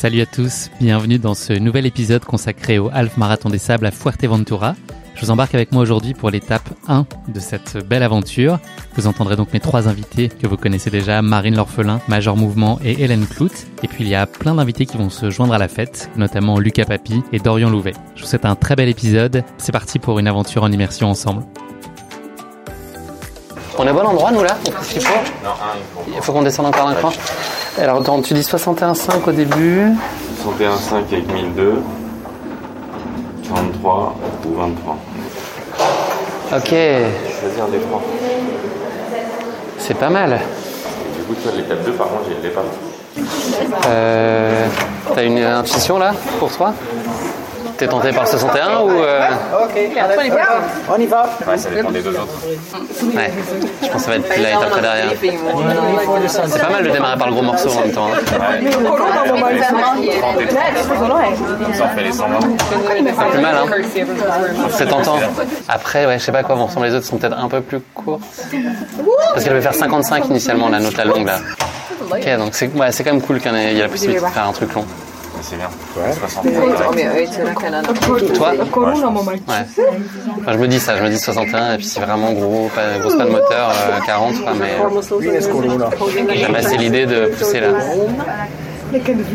Salut à tous, bienvenue dans ce nouvel épisode consacré au Half Marathon des Sables à Fuerteventura. Je vous embarque avec moi aujourd'hui pour l'étape 1 de cette belle aventure. Vous entendrez donc mes trois invités que vous connaissez déjà, Marine L'Orphelin, Major Mouvement et Hélène Clout. Et puis il y a plein d'invités qui vont se joindre à la fête, notamment Lucas Papi et Dorian Louvet. Je vous souhaite un très bel épisode. C'est parti pour une aventure en immersion ensemble. On est au bon endroit, nous, là? Qu'est-ce qu'il faut Non, un, il faut. Il faut qu'on descende encore un cran. Alors, attends, tu dis 61,5 au début. 61,5 avec 1002, 43 ou 23. Ok, Choisir des trois. c'est pas mal. Et du coup, toi, l'étape 2, par contre, ne l'ai pas. Euh, T'as une intuition, là, pour toi? T'es tenté par le 61 ou... euh, On y va. Ouais, ça dépend des deux autres. Ouais, je pense que ça va être la étape après derrière. C'est pas mal de démarrer par le gros morceau en même temps. hein. Comme ça, on fait les 120. Pas plus mal, hein C'est tentant. Après, ouais, je sais pas quoi, bon, semble les autres sont peut-être un peu plus courtes. Parce qu'elle veut faire 55 initialement, la note la longue, là. Ok, donc c'est ouais, c'est quand même cool qu'il y ait- la possibilité de faire un truc long. Mais c'est bien. 60. Toi Ouais. Enfin, je me dis ça, je me dis 61, et puis c'est vraiment gros, pas, grosse pas de moteur, euh, 40, quoi, mais j'aime assez l'idée de pousser là.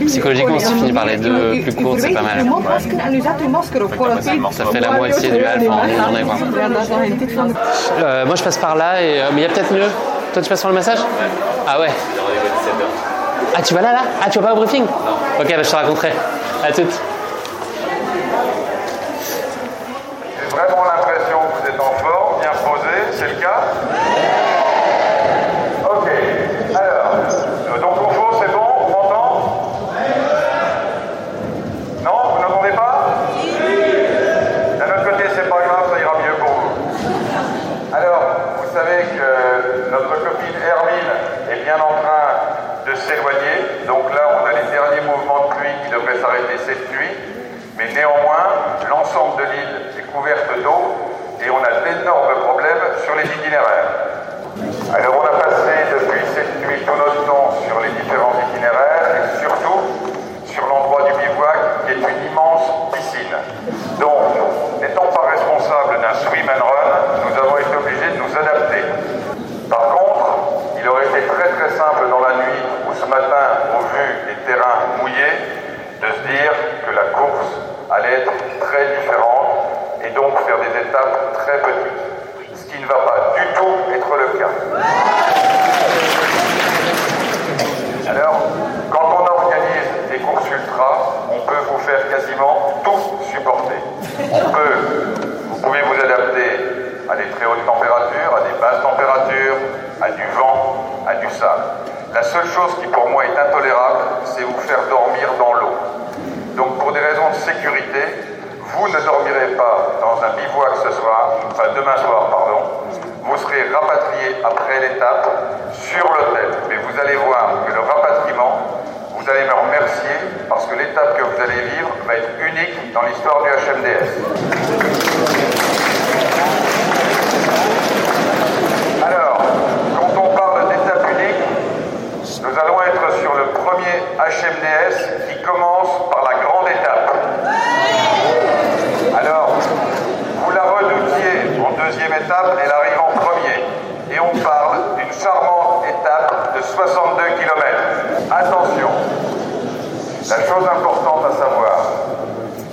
Psychologiquement, si tu finis par les deux plus courtes, c'est pas mal. Ça fait la moitié du half en une journée, quoi. Euh, moi, je passe par là, et, euh, mais il y a peut-être mieux. Toi, tu passes sur le massage Ah ouais Ah, tu vas là, là? Ah, tu vas pas au briefing? Ok, bah, je te raconterai. À toutes. J'ai vraiment l'impression que vous êtes en forme, bien posé, c'est le cas Ok. Alors, euh, donc au fond, c'est bon On m'entend Non Vous n'entendez pas D'un autre côté, c'est pas grave, ça ira mieux pour vous. Alors, vous savez que notre copine Hermine est bien en train de s'éloigner. Donc là, on a les derniers mouvements de pluie qui devraient s'arrêter cette nuit. Mais néanmoins, l'ensemble de l'île est couverte d'eau et on a d'énormes problèmes sur les itinéraires. Alors on a passé depuis cette nuit tout notre temps sur les différents itinéraires et surtout sur l'endroit du bivouac qui est une immense piscine. Donc, n'étant pas responsable d'un swim and run, nous avons été obligés de nous adapter. Par contre, il aurait été très très simple dans la nuit ou ce matin, au vu des terrains mouillés, de se dire que la course allait être très différente et donc faire des étapes très petites. Ce qui ne va pas du tout être le cas. Alors, quand on organise des courses ultra, on peut vous faire quasiment tout supporter. On peut, vous pouvez vous adapter à des très hautes températures, à des basses températures, à du vent, à du sable. La seule chose qui pour moi est intolérable, c'est vous faire dormir dans l'eau. Donc pour des raisons de sécurité, vous ne dormirez pas dans un bivouac ce soir, enfin demain soir, pardon. Vous serez rapatrié après l'étape sur l'hôtel. Mais vous allez voir que le rapatriement, vous allez me remercier parce que l'étape que vous allez vivre va être unique dans l'histoire du HMDS. Alors, quand on parle d'étape unique, nous allons être sur le premier HMDS qui commence par la grande étape. Alors, vous la redoutiez en deuxième étape, elle arrive en premier. Et on parle d'une charmante étape de 62 km. Attention, la chose importante à savoir,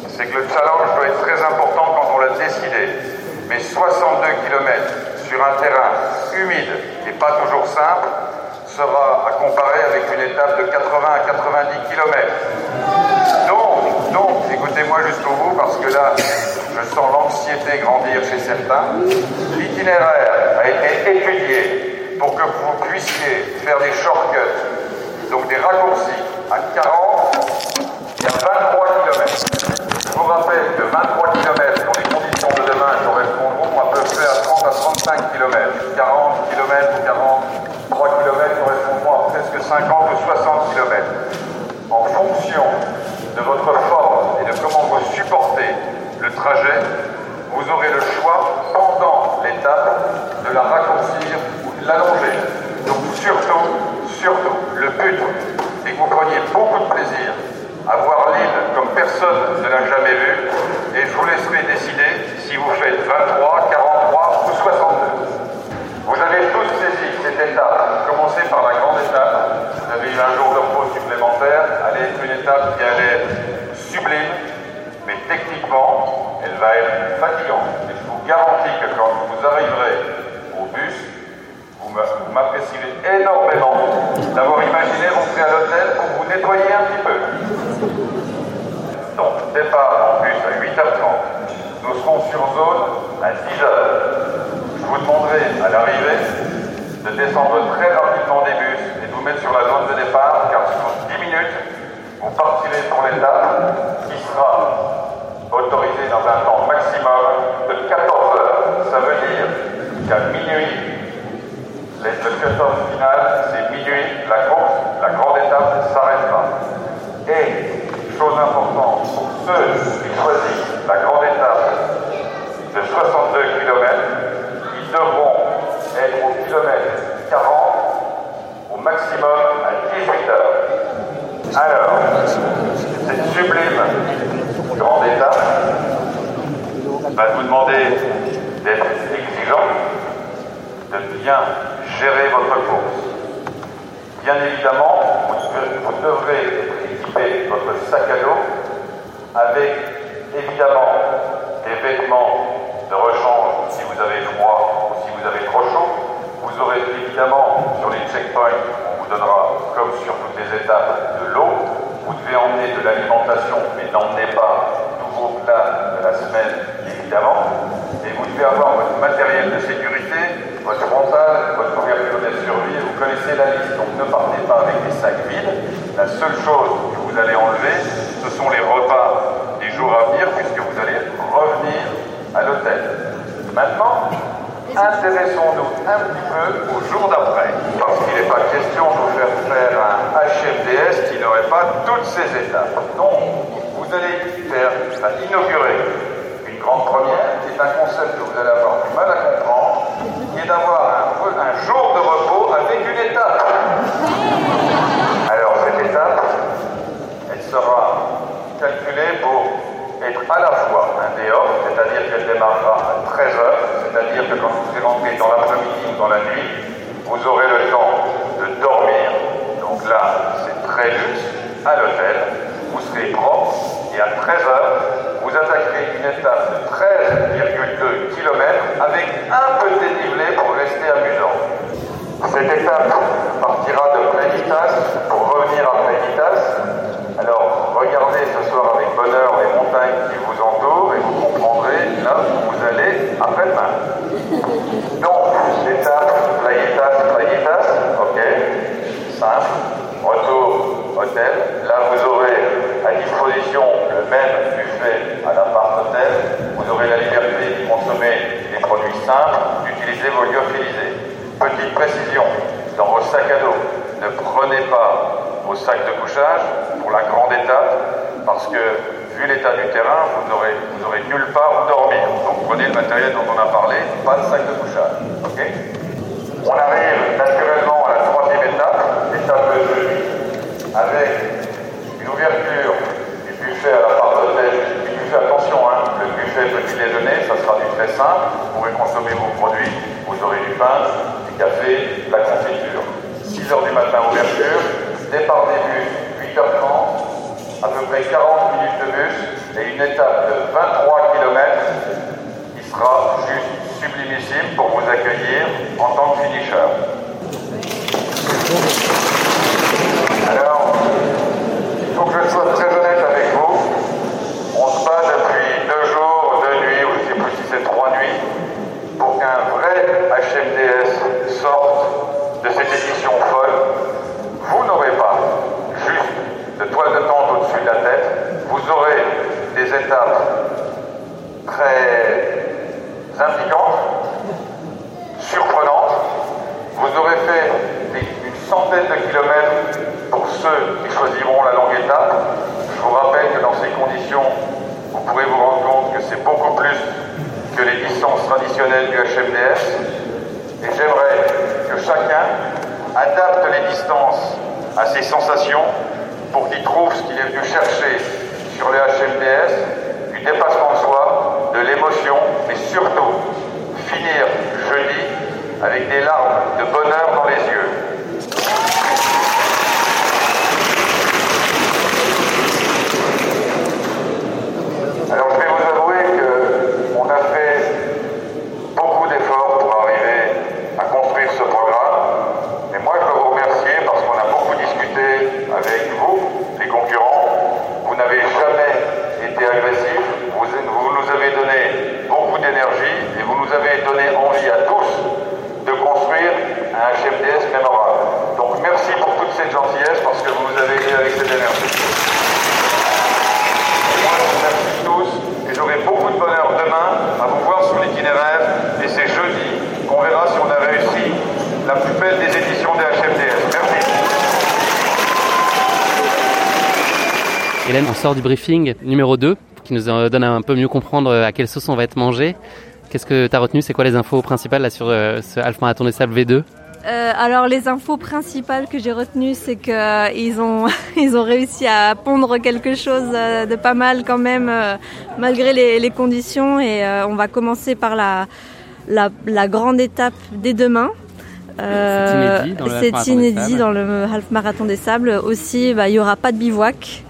c'est que le challenge doit être très important quand on l'a décidé. Mais 62 km sur un terrain humide et pas toujours simple sera à comparer avec une étape de 80 à 90 km. Donc, donc, écoutez-moi jusqu'au bout parce que là, je sens l'anxiété grandir chez certains. L'itinéraire a été étudié pour que vous puissiez faire des shortcuts, donc des raccourcis à 40 et à 23 km. Je vous rappelle que 23 km pour les conditions de demain correspondront à peu près à 30 à 35 km. 40 km ou 43 km correspondront à presque 50 ou 60 km. En fonction de votre forme et de comment vous supportez le trajet, vous aurez le choix pendant l'étape de la raccourcir ou de l'allonger. Donc surtout, surtout, le but est que vous preniez beaucoup de plaisir à voir l'île comme personne ne l'a jamais vue, et je vous laisserai décider si vous faites 23, 43 ou 62. Vous avez tous saisi cette étape, commencer par la grande étape. Vous avez eu un jour de repos supplémentaire, elle est une étape qui allait être sublime, mais techniquement, elle va être fatigante. Et je vous garantis que quand vous arriverez au bus, vous m'apprécierez énormément d'avoir imaginé rentrer à l'hôtel pour vous nettoyer un petit peu. Donc, départ en bus à 8h30. Nous serons sur zone à 10h. Je vous demanderai à l'arrivée de descendre très rapidement des bus et de vous mettre sur la zone de départ, car sur 10 minutes, vous partirez pour l'étape qui sera autorisée dans un temps maximum de 14 heures. Ça veut dire qu'à minuit, le cut-off final, c'est minuit, la course, la grande étape s'arrêtera. Et, chose importante, pour ceux qui choisissent la grande étape de 62 km, ils devront être au kilomètre 40 au maximum à 18 heures. Alors, cette sublime grande étape va vous demander d'être exigeant, de bien gérer votre course. Bien évidemment, vous devrez équiper votre sac à dos avec évidemment des vêtements de rechange si vous avez froid ou si vous avez trop chaud. Vous aurez évidemment sur les checkpoints, on vous donnera, comme sur toutes les étapes, de l'eau. Vous devez emmener de l'alimentation, mais n'emmenez pas tous vos plats de la semaine, évidemment. Et vous devez avoir votre matériel de sécurité, votre frontal, votre couverture de survie. Vous connaissez la liste, donc ne partez pas avec des sacs vides. La seule chose que vous allez enlever, ce sont les repas des jours à venir, puisque vous allez revenir à l'hôtel. Maintenant, intéressons-nous un petit peu au jour d'après, parce qu'il n'est pas question de vous faire faire un HMDS qui n'aurait pas toutes ces étapes. Donc, vous allez faire, inaugurer une grande première, qui est un concept que vous allez avoir du mal à comprendre, qui est d'avoir un, un jour de repos avec une étape. Alors, cette étape, elle sera calculée pour être à la fois un day off, c'est-à-dire qu'elle démarrera à 13h, c'est-à-dire que quand vous serez rentré dans l'après-midi ou dans la nuit, vous aurez le temps de dormir. Donc là, c'est très luxe, à l'hôtel, vous serez propre, et à 13h, vous attaquerez une étape de 13,2 km avec un peu de dénivelé pour rester amusant. Cette étape partira de Plénitas pour revenir à Plénitas. Alors, regardez ce soir avec bonheur les montagnes qui vous entourent et vous comprendrez là où vous allez après-demain. Donc, l'étape Playetas, Playetas, ok, simple, retour hôtel. Là, vous aurez à disposition le même buffet à l'appart hôtel. Vous aurez la liberté de consommer des produits simples, d'utiliser vos lyophilisés. Petite précision, dans vos sacs à dos, ne prenez sacs de couchage pour la grande étape, parce que vu l'état du terrain, vous n'aurez vous nulle part où dormir. Donc prenez le matériel dont on a parlé, pas de sac de couchage. ok? On arrive naturellement à la troisième étape, l'étape de avec une ouverture du buffet à la part d'hôtel. Du buffet, attention, hein, le buffet petit déjeuner, ça sera du très simple. Vous pourrez consommer vos produits, vous aurez du pain, du café, de la confiture. 6 h du matin, ouverture, départ des bus, 8h30, à peu près 40 minutes de bus et une étape de 23 km qui sera juste sublimissime pour vous accueillir en tant que finisher. Sort du briefing numéro 2 qui nous donne à un peu mieux comprendre à quelle sauce on va être mangé. Qu'est-ce que tu as retenu? C'est quoi les infos principales là, sur euh, ce Half Marathon des Sables V2 euh, alors les infos principales que j'ai retenues, c'est que euh, ils ont ils ont réussi à pondre quelque chose euh, de pas mal quand même euh, malgré les, les, conditions et euh, on va commencer par la la, la grande étape dès demain. c'est inédit, dans le Half Marathon des Sables. Aussi, bah, il y aura pas de bivouac.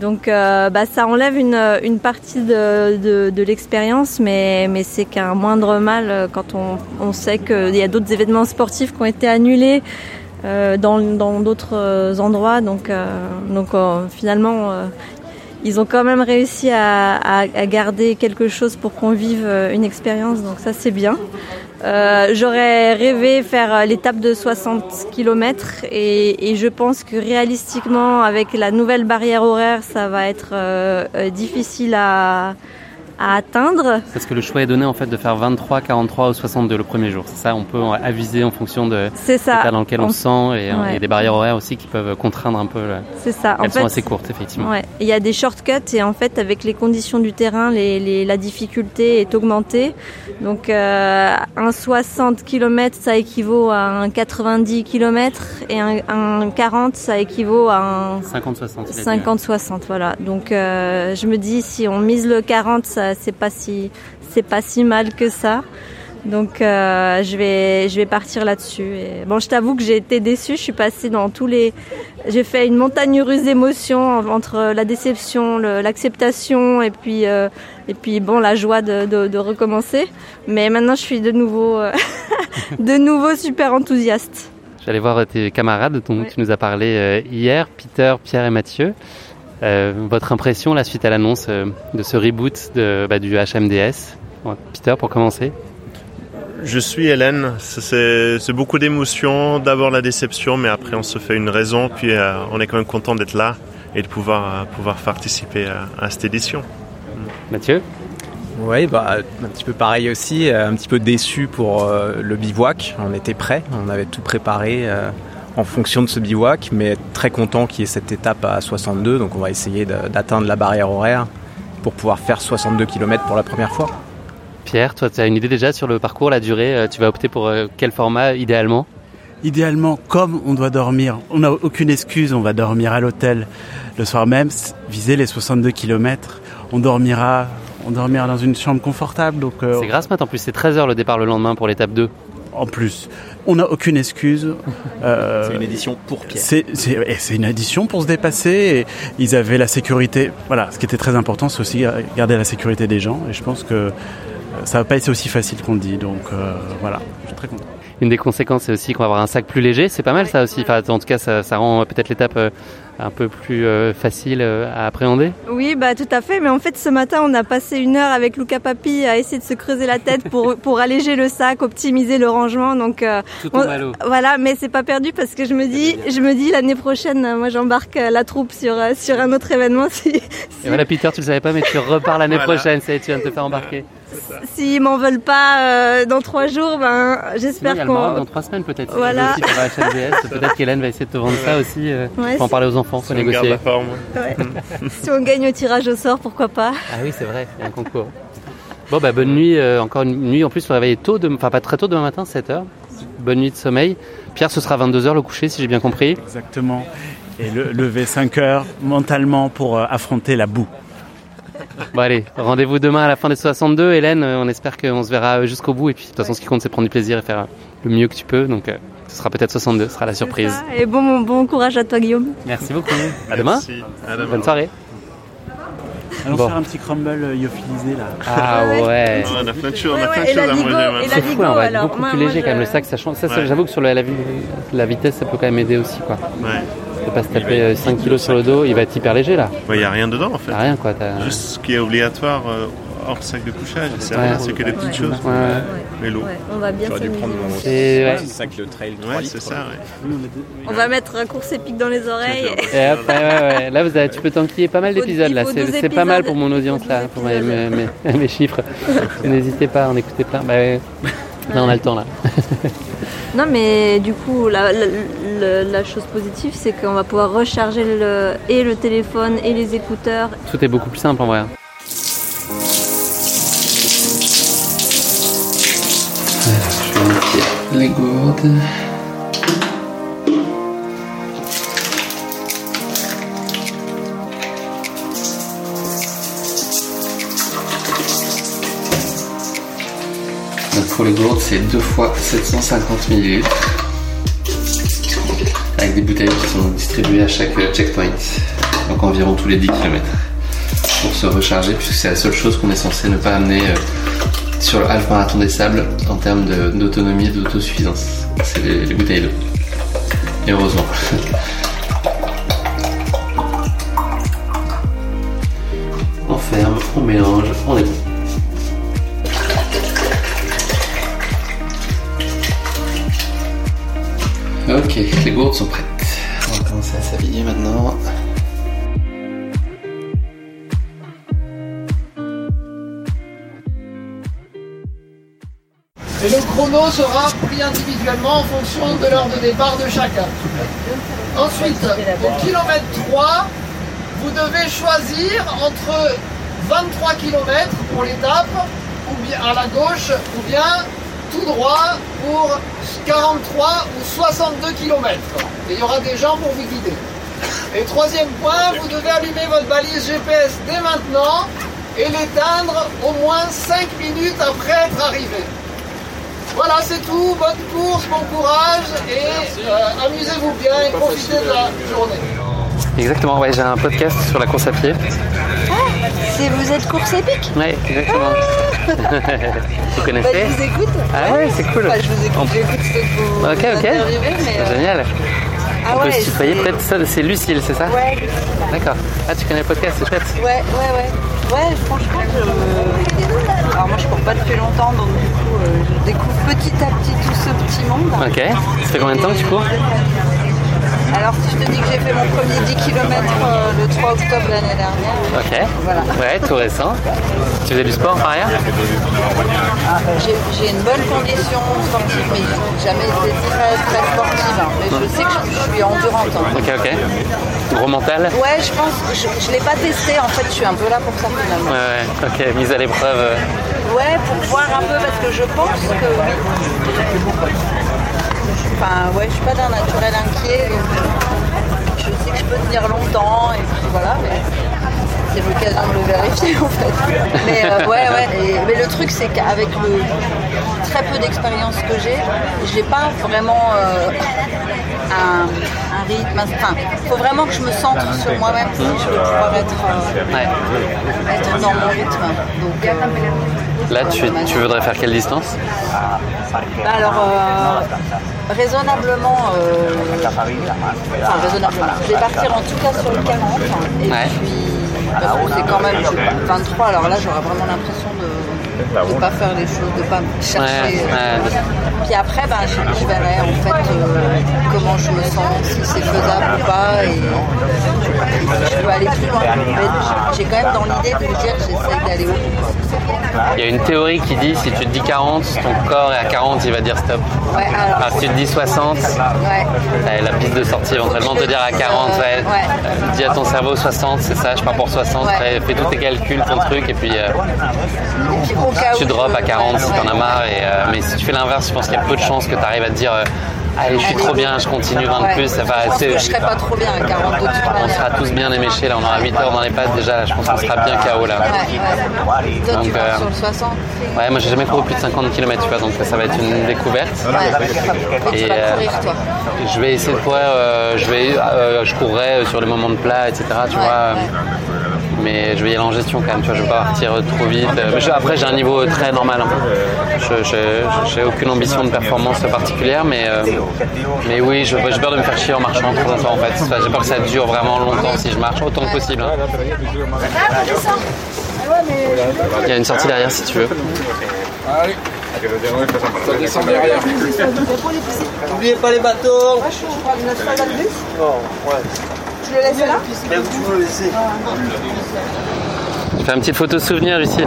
Donc euh, bah, ça enlève une, une partie de, de, l'expérience, mais, mais c'est qu'un moindre mal quand on, on sait qu'il y a d'autres événements sportifs qui ont été annulés euh, dans d'autres endroits. Donc, euh, donc finalement, ils ont quand même réussi à, à, à garder quelque chose pour qu'on vive une expérience. Donc ça c'est bien. Euh, J'aurais rêvé faire l'étape de 60 km et, et, je pense que réalistiquement, avec la nouvelle barrière horaire, ça va être euh, difficile à, à atteindre. C'est ce que le choix est donné en fait de faire 23, 43 ou 62 le premier jour. C'est ça, on peut aviser en fonction de l'état dans lequel on, on se sent et il ouais. y a des barrières horaires aussi qui peuvent contraindre un peu. C'est ça. Elles en sont fait, assez courtes effectivement. Ouais. Il y a des shortcuts et en fait avec les conditions du terrain, les, les, la difficulté est augmentée. Donc euh, un 60 km ça équivaut à un 90 km et un, un 40 ça équivaut à un 50-60. 50-60 voilà. Donc euh, je me dis si on mise le 40 ça c'est pas si c'est pas si mal que ça. Donc euh, je vais je vais partir là-dessus. Et bon, je t'avoue que j'ai été déçue. Je suis passée dans tous les. J'ai fait une montagne russe d'émotions entre la déception, l'acceptation et puis euh, et puis bon la joie de, de, de, recommencer. Mais maintenant, je suis de nouveau euh, de nouveau super enthousiaste. J'allais voir tes camarades dont oui. tu nous as parlé hier, Peter, Pierre et Mathieu. Euh, votre impression la suite à l'annonce euh, de ce reboot de, bah, du HMDS. Peter, pour commencer Je suis Hélène. C'est beaucoup d'émotions. D'abord la déception, mais après on se fait une raison. Puis euh, on est quand même content d'être là et de pouvoir, pouvoir participer à, à cette édition. Mathieu? Oui, bah, un petit peu pareil aussi, un petit peu déçu pour euh, le bivouac. On était prêts, on avait tout préparé euh, en fonction de ce bivouac, mais très content qu'il y ait cette étape à 62. Donc on va essayer d'atteindre la barrière horaire pour pouvoir faire 62 km pour la première fois. Pierre, toi, tu as une idée déjà sur le parcours, la durée euh, Tu vas opter pour quel format idéalement? Idéalement, comme on doit dormir, on n'a aucune excuse, on va dormir à l'hôtel le soir même, viser les 62 km. On dormira, on dormira dans une chambre confortable. Donc euh, c'est grâce, Matt. En plus, c'est 13 heures le départ le lendemain pour l'étape 2. En plus, on n'a aucune excuse. Euh, c'est une édition pour Pierre. C'est une édition pour se dépasser. Et ils avaient la sécurité. Voilà, ce qui était très important, c'est aussi garder la sécurité des gens. Et je pense que ça va pas être aussi facile qu'on le dit. Donc euh, voilà, je suis très content. Une des conséquences, c'est aussi qu'on va avoir un sac plus léger. C'est pas mal ça aussi. Enfin, en tout cas, ça, ça rend peut-être l'étape un peu plus euh, facile à appréhender Oui, bah tout à fait. Mais en fait, ce matin, on a passé une heure avec Luca Papi à essayer de se creuser la tête pour pour alléger le sac, optimiser le rangement. Donc euh, tout on, voilà, mais c'est pas perdu parce que je me dis, je me dis l'année prochaine, moi j'embarque la troupe sur sur un autre événement. Si, si... Et voilà, Peter, tu le savais pas, mais tu repars l'année voilà. prochaine. Ça, tu viens de te faire embarquer. S'ils m'en veulent pas euh, dans trois jours, ben j'espère qu'on. Dans trois semaines peut-être. Voilà. peut-être qu'Hélène va essayer de te vendre ça aussi. Euh, ouais, pour en parler aux enfants, faut si négocier. la forme. Ouais. si on gagne au tirage au sort, pourquoi pas Ah oui, c'est vrai, il y a un concours. Bon bah bonne nuit, euh, encore une nuit. En plus, on va réveiller tôt, de... enfin pas très tôt demain matin, 7h. Bonne nuit de sommeil. Pierre, ce sera 22h le coucher, si j'ai bien compris. Exactement. et le, lever 5 heures mentalement pour euh, affronter la boue. Bon allez, rendez-vous demain à la fin des 62. Hélène, euh, on espère qu'on se verra euh, jusqu'au bout. Et puis de toute façon, ce qui compte, c'est prendre du plaisir et faire le mieux que tu peux. Donc ce sera peut-être 62, ce sera la surprise. Et bon, bon courage à toi, Guillaume. Merci beaucoup. À demain. À demain. Bonne soirée. Allons Bon. faire un petit crumble lyophilisé là. Ah ouais. On a plein de choses, on a plein de choses à manger. C'est fou, hein, on va être beaucoup moi- plus moi, léger quand même. Le sac, ça change. Ça, ça, Ouais. J'avoue que sur la, la vitesse, ça peut quand même aider aussi. Quoi. Ouais. Pas se taper 5 kilos sur le dos, il va être hyper léger là. Il n'y a rien dedans en fait. Rien quoi. Juste ce qui est obligatoire euh, hors sac de couchage. C'est Ouais. rien, c'est que des petites choses. Ouais, ouais. Mais l'eau. Ouais, on va bien J'aurais dû s'amuser. prendre mon ouais. sac de trail 3 Ouais, litres. c'est ça. Ouais. On va mettre un course épique dans les oreilles. Et hop, ouais, ouais, ouais. Là, vous avez, tu peux t'enquiller pas mal d'épisodes. Là, c'est 12 c'est pas mal pour mon audience là, pour 12 mes, mes, mes- mes chiffres. N'hésitez pas à en écouter plein. Ouais. Là, on a le temps là. Non, mais du coup, la, la- la- la chose positive, c'est qu'on va pouvoir recharger le, et le téléphone et les écouteurs. Tout est beaucoup plus simple en vrai. Je vais mettre pour les gourdes, c'est 2 fois 750 ml. Avec des bouteilles qui sont distribuées à chaque euh, checkpoint. Donc environ tous les 10 km. Pour se recharger, puisque c'est la seule chose qu'on est censé ne pas amener euh, sur le half marathon des sables en termes d'autonomie et d'autosuffisance. C'est les, les bouteilles d'eau. Et heureusement. on ferme, on mélange, on est gourdes sont prêtes. On va commencer à s'habiller maintenant. Et le chrono sera pris individuellement en fonction de l'heure de départ de chacun. Ensuite, au kilomètre 3, vous devez choisir entre 23 km pour l'étape, ou bien à la gauche, ou bien tout droit pour 43 ou 62 km. Et il y aura des gens pour vous guider. Et troisième point, vous devez allumer votre balise GPS dès maintenant et l'éteindre au moins 5 minutes après être arrivé. Voilà, c'est tout. Bonne course, bon courage et euh, amusez-vous bien et profitez de la journée. Exactement, ouais, j'ai un podcast sur la course à pied. Si vous êtes course épique Ouais, exactement. vous bah, connaissez Je vous écoute. Ah ouais, c'est cool. Enfin, je vous écoute, j'écoute ce que vous Ok, ok. mais, euh, Génial. Ah On peut ouais, se tutoyer c'est- peut-être ça, c'est Lucille, c'est ça Ouais, D'accord. Ah, tu connais le podcast, c'est chouette. ouais, ouais, ouais. Ouais, franchement, je... Alors moi, je cours pas depuis longtemps, donc du coup, euh, je découvre petit à petit tout ce petit monde. Ok. Ça fait combien de temps que tu cours Alors, si je te dis que j'ai fait mon premier 10 km le 3 octobre l'année dernière, Ok. Voilà. Ouais, tout récent. Tu faisais du sport par ailleurs j'ai j'ai une bonne condition sportive, mais j'ai jamais été très, très sportive. hein. Mais je sais que je, je suis endurante. hein. Ok, ok. Gros mental Ouais, je pense, je, je l'ai pas testé en fait, je suis un peu là pour ça finalement. Ouais, ouais. Ok, mise à l'épreuve. euh. Ouais, pour voir un peu parce que je pense que oui. Enfin, ouais, je suis pas d'un naturel inquiet, donc euh, je sais que je peux tenir longtemps et puis voilà, mais c'est l'occasion de le vérifier en fait. Mais euh, ouais, ouais, et- mais le truc c'est qu'avec le très peu d'expérience que j'ai, j'ai pas vraiment euh, un, un rythme, enfin, faut vraiment que je me centre sur moi-même si je veux pouvoir être, euh, Ouais. être dans mon rythme. Donc, Là, tu, tu voudrais faire quelle distance? alors, raisonnablement, euh, enfin raisonnablement, je vais partir en tout cas sur le 40, et Ouais. puis, parce que c'est quand même je- 23, alors là j'aurais vraiment l'impression de ne pas faire les choses, de ne pas me chercher. Ouais, ouais. Puis après, ben, je, je verrai en fait euh, comment je me sens, si c'est faisable ou pas, et je peux aller plus loin. J'ai quand même dans l'idée de me dire Il y a une théorie qui dit si tu te dis 40, ton corps est à 40, il va dire stop. Ouais, alors, Alors, si tu te dis 60, ouais. euh, la piste de sortie éventuellement te dire à 40, ouais. Ouais. Euh, Dis à ton cerveau 60, c'est ça, je pars pour 60, Ouais. après, fais tous tes calculs, ton truc, et puis euh, Et puis, tu drops à 40 si t'en as marre. Et, euh, mais si tu fais l'inverse, je pense qu'il y a peu de chances que tu arrives à te dire Allez, je suis trop bien, je continue 20 de plus. Ça va Je pense assez. que je serais pas trop bien à 42 de toute On sera tous bien éméchés là, on aura 8 heures dans les pattes déjà. Je pense qu'on sera bien KO là. Ouais, ouais. Toi, tu Donc, pars euh, sur le 60. Ouais, moi j'ai jamais couru plus de 50 km, tu vois, donc ça va être une découverte. Tu Et, vas euh, courir, toi. Je vais essayer de courir, euh, je vais, euh, je courrai sur les moments de plat, etc. Tu vois. Mais je vais y aller en gestion quand même, tu vois, je vais pas partir trop vite. Mais je- après, j'ai un niveau très normal. hein. Je j'ai aucune ambition de performance particulière, mais, euh, mais oui, je- j'ai peur de me faire chier en marchant trop longtemps en fait. Enfin, j'ai peur que ça dure vraiment longtemps si je marche autant que possible. hein. Il y a une sortie derrière si tu veux. Allez. Ça descend derrière. N'oubliez pas les bus Non, ouais. Je le laisse là où tu veux le laisser Je fais une petite photo souvenir ici,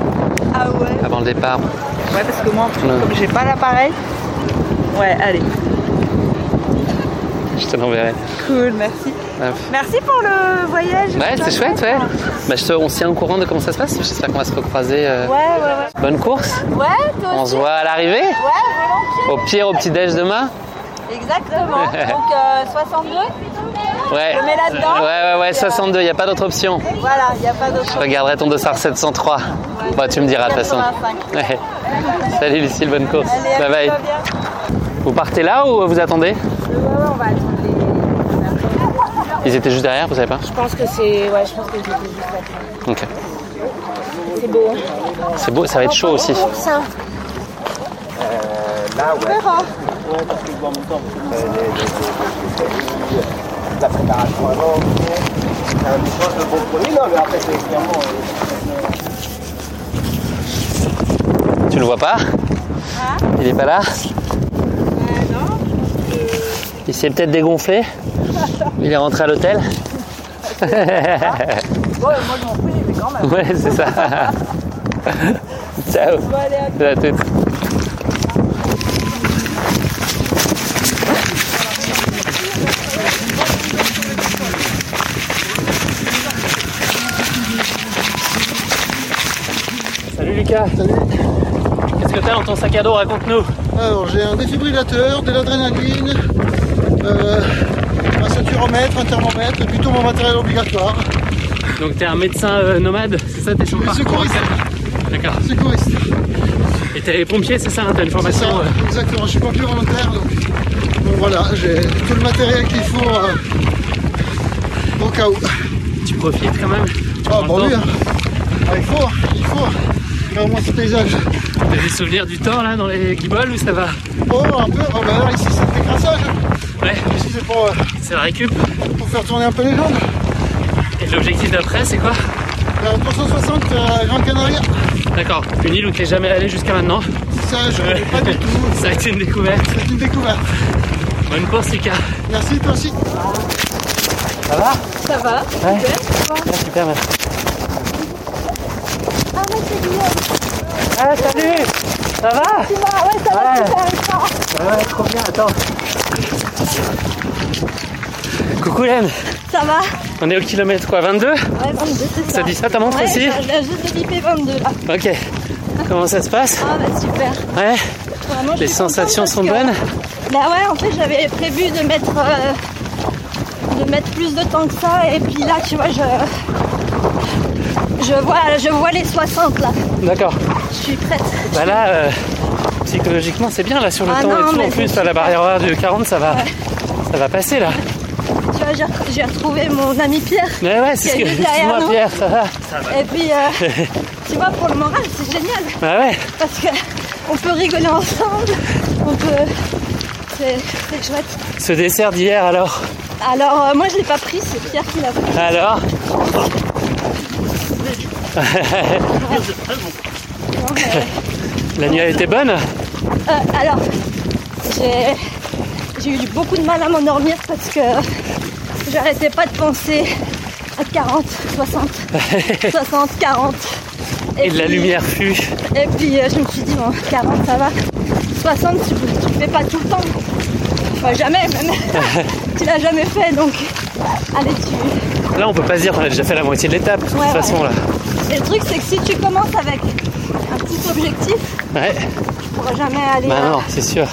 Ah ouais avant le départ. Ouais, parce que moi, en plus, Ouais. comme j'ai pas l'appareil. Ouais, allez. Je te l'enverrai. Cool, merci. Hop. Merci pour le voyage. Ouais, c'est chouette, ouais. Bah, je te, on se tient au courant de comment ça se passe. J'espère qu'on va se recroiser. euh. Ouais, ouais, ouais. Bonne course. Ouais, toi On se voit à l'arrivée. Ouais, volontiers. Au pire, au petit-déj demain. Exactement. Donc, euh, 62 Ouais. Je le mets là-dedans. Ouais, ouais, ouais, 62. Il n'y a pas d'autre option. Voilà, il n'y a pas d'autre Je regarderai ton dossard 703. Bah, tu me diras de toute façon. 85. Ouais. Salut Lucille, bonne course. Allez, bye bye. Vous partez là ou vous attendez Ouais, ouais, on va attendre les. Ils étaient juste derrière, vous savez pas Je pense que c'est. Ouais, je pense que j'étais juste là. Ok. C'est beau. hein. C'est beau, ça va être chaud aussi. Ça. Là, On verra. La préparation avant, c'est un échange de bons produits. Non, mais après, c'est clairement. euh, Tu le vois pas Il est pas là Il s'est peut-être dégonflé Il est rentré à l'hôtel Ouais, moi je m'en fous, mais quand même. Ouais, c'est ça. Ciao. Bon, allez, à À toutes. Lucas. Salut. Qu'est-ce que t'as dans ton sac à dos? Raconte-nous. Alors j'ai un défibrillateur, de l'adrénaline, euh, un saturomètre, un thermomètre, et tout mon matériel obligatoire. Donc t'es un médecin euh, nomade, c'est ça T'es parcours secouriste. D'accord. Secouriste. Et t'es pompier, c'est ça hein, T'as une formation ça, euh, exactement, je suis pompier volontaire, donc, donc voilà, j'ai tout le matériel qu'il faut au cas où. Tu profites quand même? Tu Ah temps oui, hein. Ah, il faut, il faut, au moins ce paysage. T'as des souvenirs du temps là dans les guibolles ou ça va Oh un peu, oh, bah, ici c'est le décrassage, Ouais, ici c'est pour, euh, c'est la récup. pour faire tourner un peu les jambes. Et l'objectif d'après c'est quoi Euh, 360 à Gran Canaria, D'accord, une île où t'es jamais allé jusqu'à maintenant. ça je connais pas du tout, Ça a été une découverte. c'est une découverte. Bonne course Lucas. Merci toi aussi. Ça va Ça va Ouais. Super, merci. Ah, ouais, c'est bien. Ah, salut Ça va Tu vas, ouais, ça va Ouais. super. Ouais, trop bien, attends. Coucou Hélène, Ça va on est au kilomètre quoi, 22 Ouais, 22, c'est ça. Ça dit ça ta montre ouais, aussi Je viens juste de biper 22 là. Ok. Comment ça se passe Ah, bah super. Ouais Vraiment, Les sensations sont que- bonnes Bah ouais, en fait, j'avais prévu de mettre, euh, de mettre plus de temps que ça. Et puis là, tu vois, je, je, vois, je vois les 60 là. D'accord. Suis prête. Bah là, euh, psychologiquement c'est bien là sur le Ah temps non, et tout. mais En plus, à la barrière horaire du 40, ça va, ça va passer là. Tu vois, j'ai- j'ai retrouvé mon ami Pierre. Ouais, ouais, c'est ce que. nous. Pierre, ça va Et puis, euh, tu vois, pour le moral, c'est génial. Bah ouais. Parce que on peut rigoler ensemble. On peut. C'est c'est chouette. Ce dessert d'hier alors? Alors, euh, moi, je l'ai pas pris, c'est Pierre qui l'a pris. Alors? La nuit a été bonne Euh, alors, j'ai eu beaucoup de mal à m'endormir parce que j'arrêtais pas de penser à 40, 60, 60, 40. Et de la lumière fut. Et puis euh, je me suis dit, bon, 40 ça va. 60, tu, tu le fais pas tout le temps. Enfin, jamais même. tu l'as jamais fait donc. Allez, tu. Là, on peut pas se dire qu'on a déjà fait la moitié de l'étape, de toute ouais. façon là. Et le truc, c'est que si tu commences avec objectif, Ouais. pourras jamais aller Bah euh, non, c'est sûr.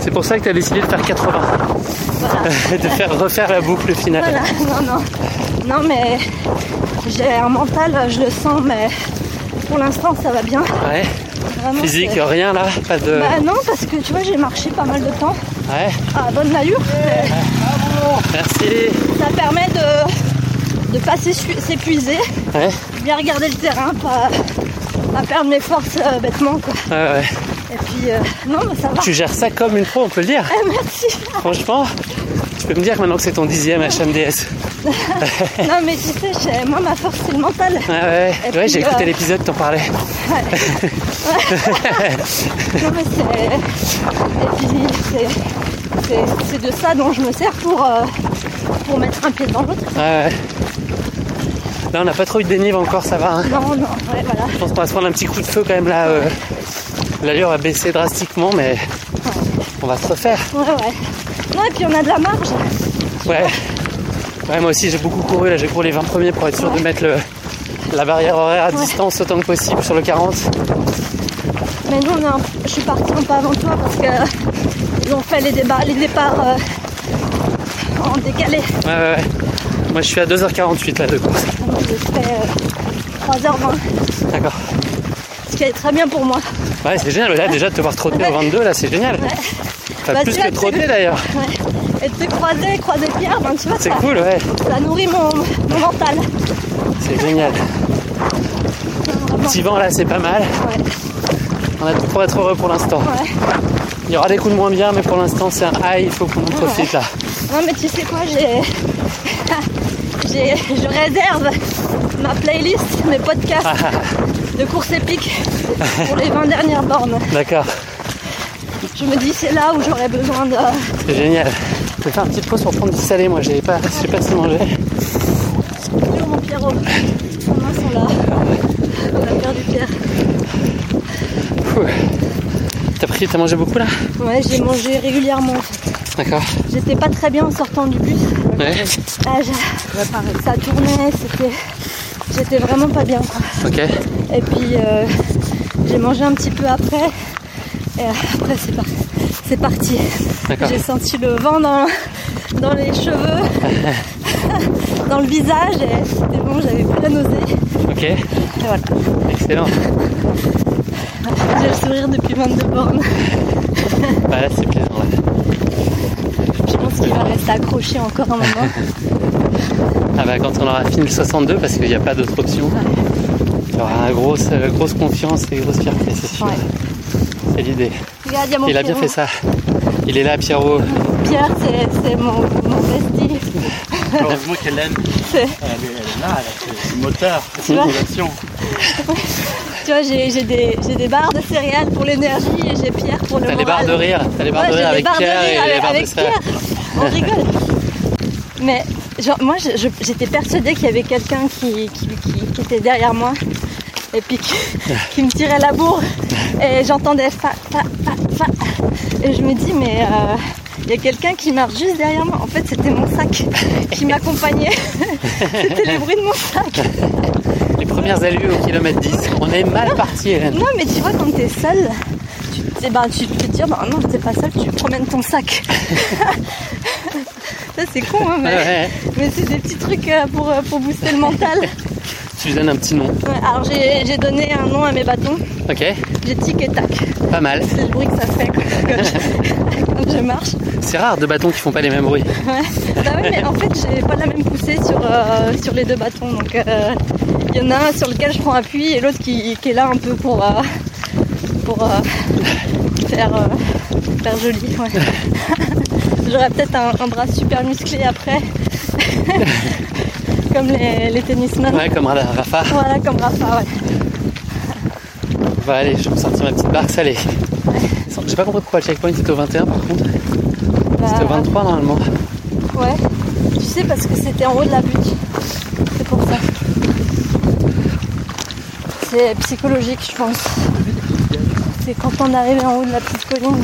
C'est pour ça que tu as décidé de faire 80. de faire refaire la boucle finale. Voilà, non, non. Non, mais j'ai un mental, je le sens, mais pour l'instant, ça va bien. Ouais. Vraiment, Physique, rien là Pas de. Bah non, parce que tu vois, j'ai marché pas mal de temps Ouais. à bonne allure. Merci. Ça permet de de pas s'épuiser, Ouais. Bien regarder le terrain, pas, pas perdre mes forces euh, bêtement. Quoi. Ouais, ouais. Et puis, euh, non, mais ça va. Tu gères ça comme une pro, on peut le dire. Eh, merci. Franchement, tu peux me dire maintenant que c'est ton dixième HMDS. non, mais tu sais, moi, ma force, c'est le mental. Ouais, ouais. Et Ouais, j'ai écouté euh, l'épisode, t'en parlais. Ouais. non, mais c'est. Et puis, c'est de ça dont je me sers pour, euh, pour mettre un pied dans l'autre. Ouais, ouais. Là, on n'a pas trop eu de dénive encore, ça va. hein. Non, non, ouais, voilà. Je pense qu'on va se prendre un petit coup de feu quand même là. euh, L'allure a baissé drastiquement, mais on va se refaire. Ouais, ouais. Non, et puis on a de la marge. Ouais. Ouais, moi aussi j'ai beaucoup couru, là j'ai couru les 20 premiers pour être sûr de mettre le, la barrière horaire à distance autant que possible sur le 40. Mais nous, on est un- je suis partie un peu avant toi parce que ils ont fait les départs euh, en décalé. Ouais, ouais, ouais. Moi je suis à 2h48 là de course. J'ai fait euh, 3h20, D'accord. ce qui est très bien pour moi. Ouais, c'est génial. Là déjà de te voir trotter au 22, là c'est génial. Ouais. Enfin, Bah, plus que trotter d'ailleurs. Ouais. Et de te croiser, croiser Pierre, ben, tu vois, C'est cool, ouais. ça nourrit mon, mon mental. C'est génial. Petit vent là, c'est pas mal. On a tout pour être heureux pour l'instant. Il y aura des coups de moins bien, mais pour l'instant c'est un high, il faut qu'on en profite là. Non mais tu sais quoi, j'ai, je réserve ma playlist, mes podcasts de course épique pour les 20 dernières bornes. D'accord, Je me dis c'est là où j'aurais besoin de... c'est génial. Je vais faire une petite pause pour prendre du salé, moi j'ai pas, j'ai pas assez mangé. Mon Pierrot. Les mains sont là. On a perdu Pierre. T'as pris, t'as mangé beaucoup là? Ouais, j'ai mangé régulièrement. en fait. D'accord. J'étais pas très bien en sortant du bus. Ouais. Ah, ça tournait, c'était... J'étais vraiment pas bien quoi. Ok. Et puis euh, j'ai mangé un petit peu après. Et après c'est par- c'est parti. D'accord. J'ai senti le vent dans, dans les cheveux, dans le visage et c'était bon, j'avais plus la nausée. Ok. Et voilà. Excellent. J'ai le sourire depuis 22 bornes. Bah là c'est plaisant qu'il va rester accroché encore un moment. Ah bah quand on aura fini le 62 parce qu'il n'y a pas d'autre option. Il y aura une grosse, euh, grosse confiance et grosse fierté, c'est sûr. C'est l'idée. Regarde, il a mon Il a bien fait ça. Il est là, Pierrot. Pierre, c'est, c'est mon, mon bestie. Heureusement qu'Hélène, C'est- elle, est- elle est là, elle a fait le moteur, vois motivation. Tu vois, j'ai, j'ai des, j'ai des barres de céréales pour l'énergie et j'ai Pierre pour le T'as les moral. barres de rire. T'as les barres Ouais, de rire avec Pierre et les barres de avec. Pierre. On rigole. Mais genre, moi, j'étais persuadée qu'il y avait quelqu'un qui, qui, qui- qui était derrière moi et puis qui, me tirait la bourre. Et j'entendais fa, fa, fa, fa. Et je me dis, mais euh, il y a quelqu'un qui marche juste derrière moi. En fait, c'était mon sac qui m'accompagnait. c'était les bruits de mon sac. Les premières allures au kilomètre 10. On est mal parti, Hélène. Non, mais tu vois, quand t'es seul, tu, eh ben, tu peux te dire, bah non, t'es pas seul, tu promènes ton sac. Ça, c'est con, hein, mais, Ouais. mais c'est des petits trucs euh, pour, euh, pour booster le mental. Tu lui donnes un petit nom. Ouais, alors, j'ai donné un nom à mes bâtons. Ok. J'ai tic et tac. Pas mal. C'est le bruit que ça fait quand je, quand je marche. C'est rare deux bâtons qui font pas les mêmes bruits. Ouais. Bah ouais, mais en fait, j'ai pas la même poussée sur, euh, sur les deux bâtons. Donc, euh, il y en a un sur lequel je prends appui et l'autre qui, qui est là un peu pour, euh, pour faire, faire joli. ouais. J'aurais peut-être un, un bras super musclé après. comme les, les tennisman. Ouais, comme Rafa. Voilà, comme Rafa, ouais. On va aller, je vais me sortir ma petite barque salée. J'ai pas compris pourquoi le checkpoint était au 21 par contre. C'était au 23 normalement. Ouais. Tu sais, parce que c'était en haut de la butte. C'est pour ça. C'est psychologique, je pense. C'est quand on arrive en haut de la petite colline.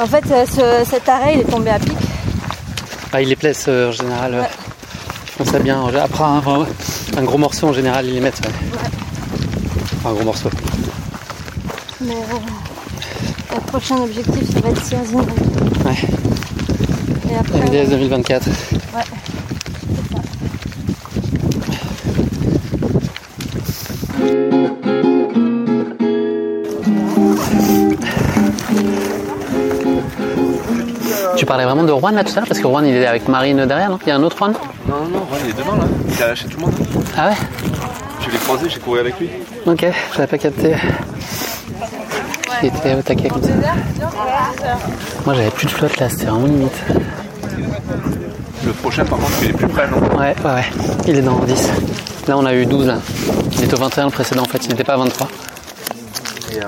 En fait, euh, ce- cet arrêt, il est tombé à pic. Ah, il les place euh, en général. euh, Ils font ça bien. Après un, un gros morceau en général, ils les mettent. ouais. Enfin, un gros morceau. Mais euh, prochain objectif, ça va être Sierzing. Ouais. Et après. MDS 2024. Parlais vraiment de Juan là tout à l'heure parce que Juan il est avec Marine derrière, non? Il y a un autre Juan? Non, non, non, il est devant là. Il a lâché tout le monde. Ah ouais? Je l'ai croisé, j'ai couru avec lui. Ok, je l'avais pas capté. Qui était au taquet comme ça. Moi j'avais plus de flotte là, c'était vraiment limite. Le prochain, par contre, il est plus près, non? Ouais, ouais, ouais. Il est dans 10. Là on a eu 12 là. Il était au 21 le précédent en fait, il n'était pas à 23. Et, euh,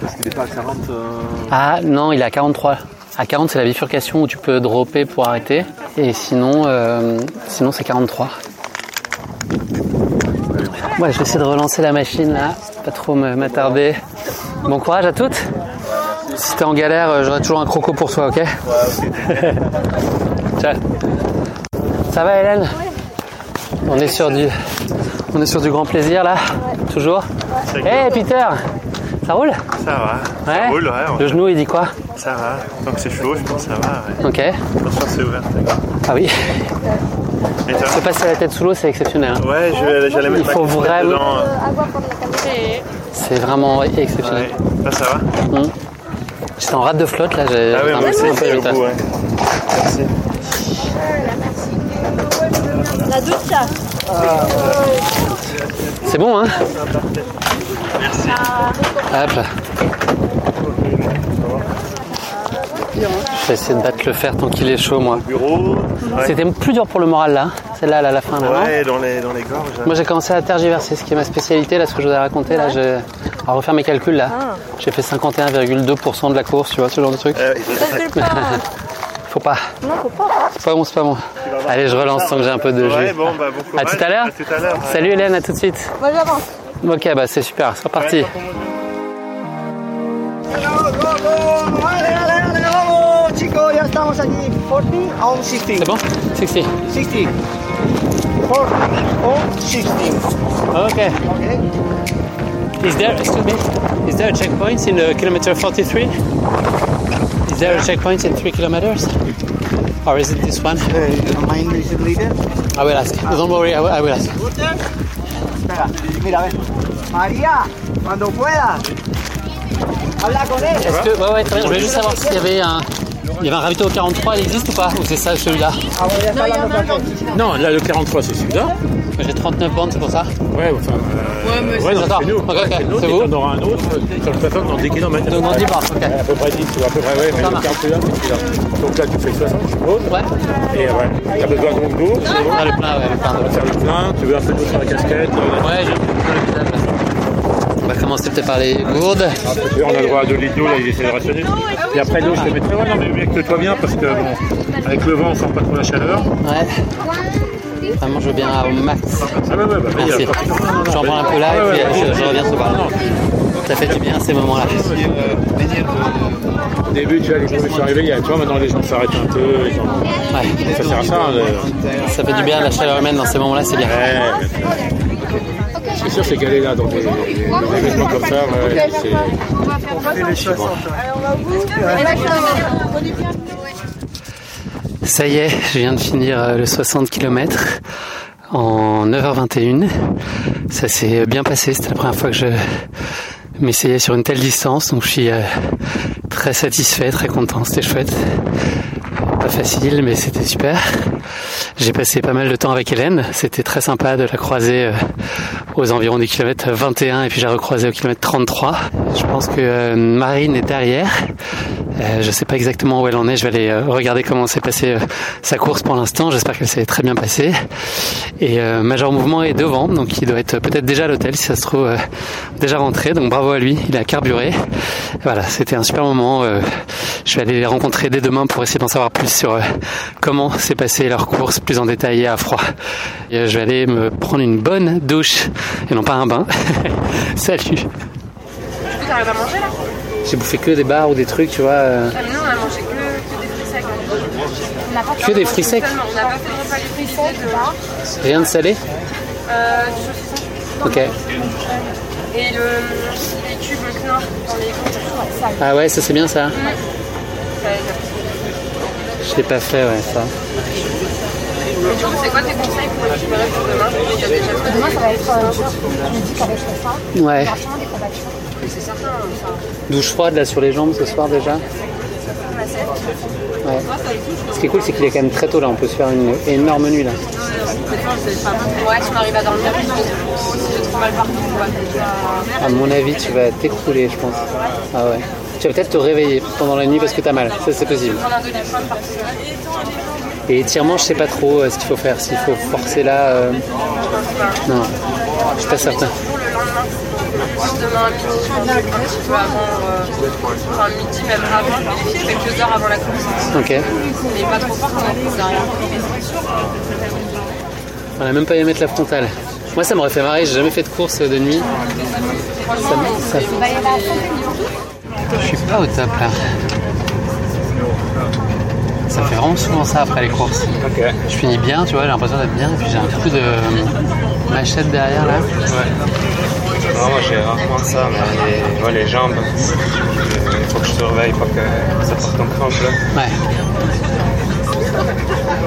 Parce qu'il est pas à 40. euh, Ah non, il est à 43. À 40 c'est la bifurcation où tu peux dropper pour arrêter. Et sinon, euh, sinon c'est 43. Ouais, je vais essayer de relancer la machine là, pas trop m'attarder. Bon courage à toutes. Si t'es en galère, euh, j'aurai toujours un croco pour toi, ok? Ciao. Ça va Hélène? On est sur du, on est sur du grand plaisir là, toujours. Hey Peter, ça roule? Ça va. Ouais. Ça roule, ouais. Le genou il dit quoi? Ça va. Tant que c'est chaud, je pense que ça va. Ouais. Ok. Attention, c'est ouvert. Ah oui. Et toi Se passer la tête sous l'eau, c'est exceptionnel. hein. Ouais, je vais- j'allais mettre Il faut vraiment. dedans. C'est vraiment exceptionnel. Ouais. Là, ça va Hum. J'étais en rate de flotte là, j'ai Ah un moi aussi, c'est ouais. Merci. La. C'est bon, hein Merci. Hop là. Je vais essayer de battre le fer tant qu'il est chaud, moi. Bureau. Ouais. C'était plus dur pour le moral là, celle-là, là, à la fin. Là, non Ouais, dans les, dans les gorges. Moi j'ai commencé à tergiverser, ce qui est ma spécialité, là ce que je vous ai raconté, là j'ai à refaire mes calculs là. J'ai fait 51,2% de la course, tu vois, ce genre de truc. Euh, Faut pas. Non, faut pas. C'est pas bon, c'est pas bon. Allez, je relance tant que j'ai un peu de jus. Ouais, bon, bah, bon à courage. tout à l'heure. À tout à l'heure. ouais. Salut Hélène, à tout de suite. Moi j'avance. Ok, bah c'est super, c'est reparti. Chicos, ya estamos aquí. 40 on 16. C'est bon? 60. 60. 40 on 16. Okay. Okay. Is there, excuse me, is there a checkpoint in uh, kilometer 43? Is there a checkpoint in 3 kilometers? Or is it this one? Uh, mind, Mr. Leader? I will ask. Don't worry, I will, I will ask. Espera, mira, ven. María, cuando puedas. Habla con él. Ouais, ouais, très bien. Je voulais juste savoir s'il y avait un, il y avait un ravito au 43, il existe ou pas Ou c'est ça celui-là Ah. Non, là, le 43, c'est celui-là. J'ai 39 bandes, c'est pour ça Ouais, enfin. Euh, Ouais, mais ouais, non, c'est nous. Ok, ok, C'est nous, c'est et vous t'en auras un autre sur le plateau dans 10 km. Donc, dans 10 bornes, ok. À peu près 10, ou à peu près, ouais, mais Ça le marche. 43, c'est celui-là. Donc là, tu fais 60, je suppose. Ouais. Et euh, ouais, t'as besoin donc d'eau. Ah, le plein, ouais, le plein. On va faire le plein, tu veux un peu d'eau sur la casquette. euh, Ouais, On va commencer peut-être par les gourdes. On a le droit à 2 litres d'eau, là, il essaie de rationner. Et après, l'eau, je te mettrai, ouais, non, mais mieux que toi bien, parce que bon, avec le vent, on sent pas trop la chaleur. Ouais. Vraiment, je veux bien au max. Ah, ouais, ouais, bah, Merci. il y a- J'en prends un peu là Ouais, ouais, et puis ouais, euh, je, je reviens ce soir. Ça fait du bien ces moments-là. Au début, tu vois, les premiers sont arrivés, il y a, tu vois, maintenant les gens s'arrêtent un peu. ils ont- Ouais. Ça sert à ça. hein, Ça fait du bien la chaleur humaine dans ces moments-là, c'est bien. Ouais. Est sûr, c'est qu'elle est là, donc les, comme ça, ouais, c'est. Ça y est, je viens de finir euh, le 60 km en 9h21. Ça s'est bien passé, c'était la première fois que je m'essayais sur une telle distance, donc je suis euh, très satisfait, très content, c'était chouette. Pas facile, mais c'était super. J'ai passé pas mal de temps avec Hélène, c'était très sympa de la croiser euh, aux environs du kilomètre 21 et puis j'ai recroisé au kilomètre 33. Je pense que euh, Marine est derrière. Euh, je sais pas exactement où elle en est. Je vais aller euh, regarder comment s'est passée euh, sa course pour l'instant. J'espère qu'elle s'est très bien passée. Et Major Mouvement est devant, donc il doit être peut-être déjà à l'hôtel si ça se trouve déjà rentré. Donc bravo à lui, il a carburé. Voilà, c'était un super moment. je vais aller les rencontrer dès demain pour essayer d'en savoir plus sur comment s'est passée leur course plus en détail et à froid. Je vais aller me prendre une bonne douche et non pas un bain. Salut. À manger? J'ai bouffé que des bars ou des trucs, tu vois. euh, Ah mais non, on a mangé que, que des fruits secs. On n'a pas Que fait des de fruits secs. On n'a pas fait de repas d'électricité de... Rien de salé? Euh, du saucisson. Ok. Et le, les cubes Knorr dans les ça. Ah ouais, ça c'est bien ça. Ouais. Ça aide. Je l'ai pas fait, ouais, ça. Et du coup, c'est quoi tes conseils pour récupérer pour demain? Il y a déjà Parce que demain, ça va être. Euh, je me dis qu'avec ça, Ouais. il y aura sûrement des courbatures. C'est certain, ça. Douche froide là sur les jambes ce soir déjà. Ouais. Ce qui est cool, c'est qu'il est quand même très tôt là. On peut se faire une énorme nuit là. Ouais, à dormir si j'ai trop mal partout. Ouais. À mon avis, tu vas t'écrouler, je pense. Ah ouais. Tu vas peut-être te réveiller pendant la nuit parce que t'as mal. Ça, c'est possible. Et étirement, je sais pas trop euh, ce qu'il faut faire. S'il faut forcer là. euh, Non, je suis pas certain. Demain à midi, un petit peu avant, euh, midi même avant, quelques heures avant la course. Ok. Mais pas trop fort on a même pas eu à mettre la frontale. Moi, ça m'aurait fait marrer. J'ai jamais fait de course de nuit. Ça, ça- Je suis pas au top là. Ça fait vraiment souvent ça après les courses. Je finis bien, tu vois, j'ai l'impression d'être bien, et puis j'ai un coup de machette derrière là. Non, moi j'ai rarement ça, mais les, ouais, les jambes, il faut que je surveille pas que ça parte en crampe là. Ouais.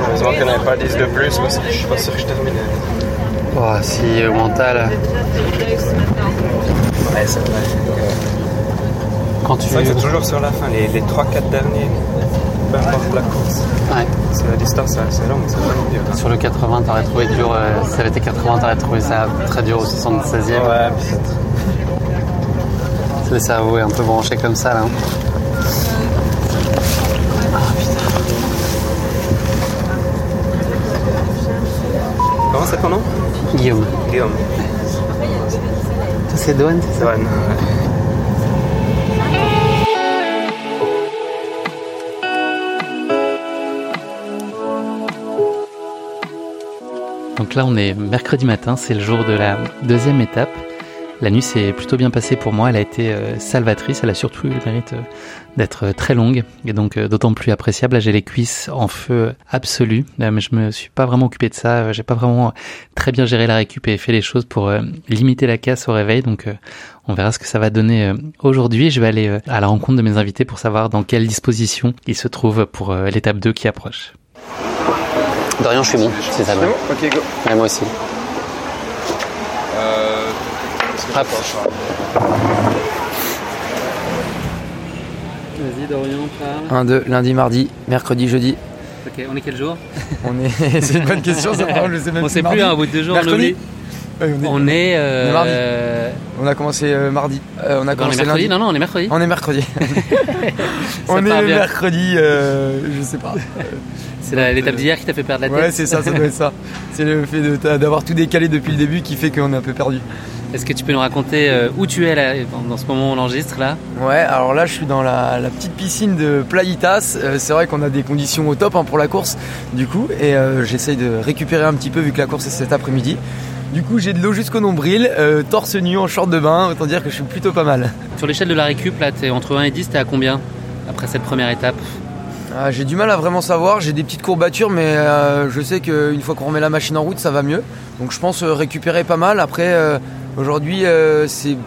Heureusement qu'il n'y en avait pas 10 de plus parce que je suis pas sûr que je termine. Oh, si au mental. Ouais, c'est vrai. Quand tu c'est toujours sur la fin, les, les 3-4 derniers, peu importe la course. Ouais. C'est la distance c'est assez longue, c'est vraiment dur. hein. Sur le 80, t'aurais trouvé dur. euh, si ça avait été 80, t'aurais trouvé ça très dur au 76e. Ouais, peut-être. Le cerveau est un peu branché comme ça là. Comment c'est ton nom? Guillaume. Guillaume. C'est Douane, c'est ça? Douane, ouais. Donc là, on est mercredi matin, c'est le jour de la deuxième étape. La nuit s'est plutôt bien passée pour moi, elle a été euh, salvatrice, elle a surtout eu le mérite euh, d'être euh, très longue et donc d'autant plus appréciable. Là, j'ai les cuisses en feu absolu, mais je me suis pas vraiment occupé de ça, j'ai pas vraiment très bien géré la récup et fait les choses pour limiter la casse au réveil, donc on verra ce que ça va donner aujourd'hui. Je vais aller à la rencontre de mes invités pour savoir dans quelle disposition ils se trouvent pour l'étape 2 qui approche. Dorian, je suis bon, c'est ça. C'est bon Ok, go. Ouais, moi aussi. Euh, Hop. Vas-y, Dorian, parle. 1, 2, lundi, mardi, mercredi, jeudi. Ok, on est quel jour? On est. C'est une bonne question, ça je sais même On plus. sait plus, hein, au bout de deux jours, on Mercredi On est, euh, on est mardi. On a commencé euh, mardi. Euh, on a on est commencé mercredi lundi. Non, non, on est mercredi. On est mercredi. On est bien. mercredi, euh, je sais pas. C'est l'étape d'hier qui t'a fait perdre la tête Ouais, c'est ça, ça doit être ça. C'est le fait d'avoir tout décalé depuis le début qui fait qu'on est un peu perdu. Est-ce que tu peux nous raconter euh, où tu es là, dans, dans ce moment où on enregistre là? Ouais, alors là je suis dans la, la petite piscine de Playitas. Euh, c'est vrai qu'on a des conditions au top hein, pour la course, du coup, et euh, j'essaye de récupérer un petit peu vu que la course est cet après-midi. Du coup, j'ai de l'eau jusqu'au nombril, euh, torse nu en short de bain, autant dire que je suis plutôt pas mal. Sur l'échelle de la récup, là, t'es entre 1 et 10, t'es à combien après cette première étape? Ah, j'ai du mal à vraiment savoir, j'ai des petites courbatures, mais euh, je sais qu'une fois qu'on remet la machine en route, ça va mieux. Donc je pense euh, récupérer pas mal. Après, euh, aujourd'hui, c'est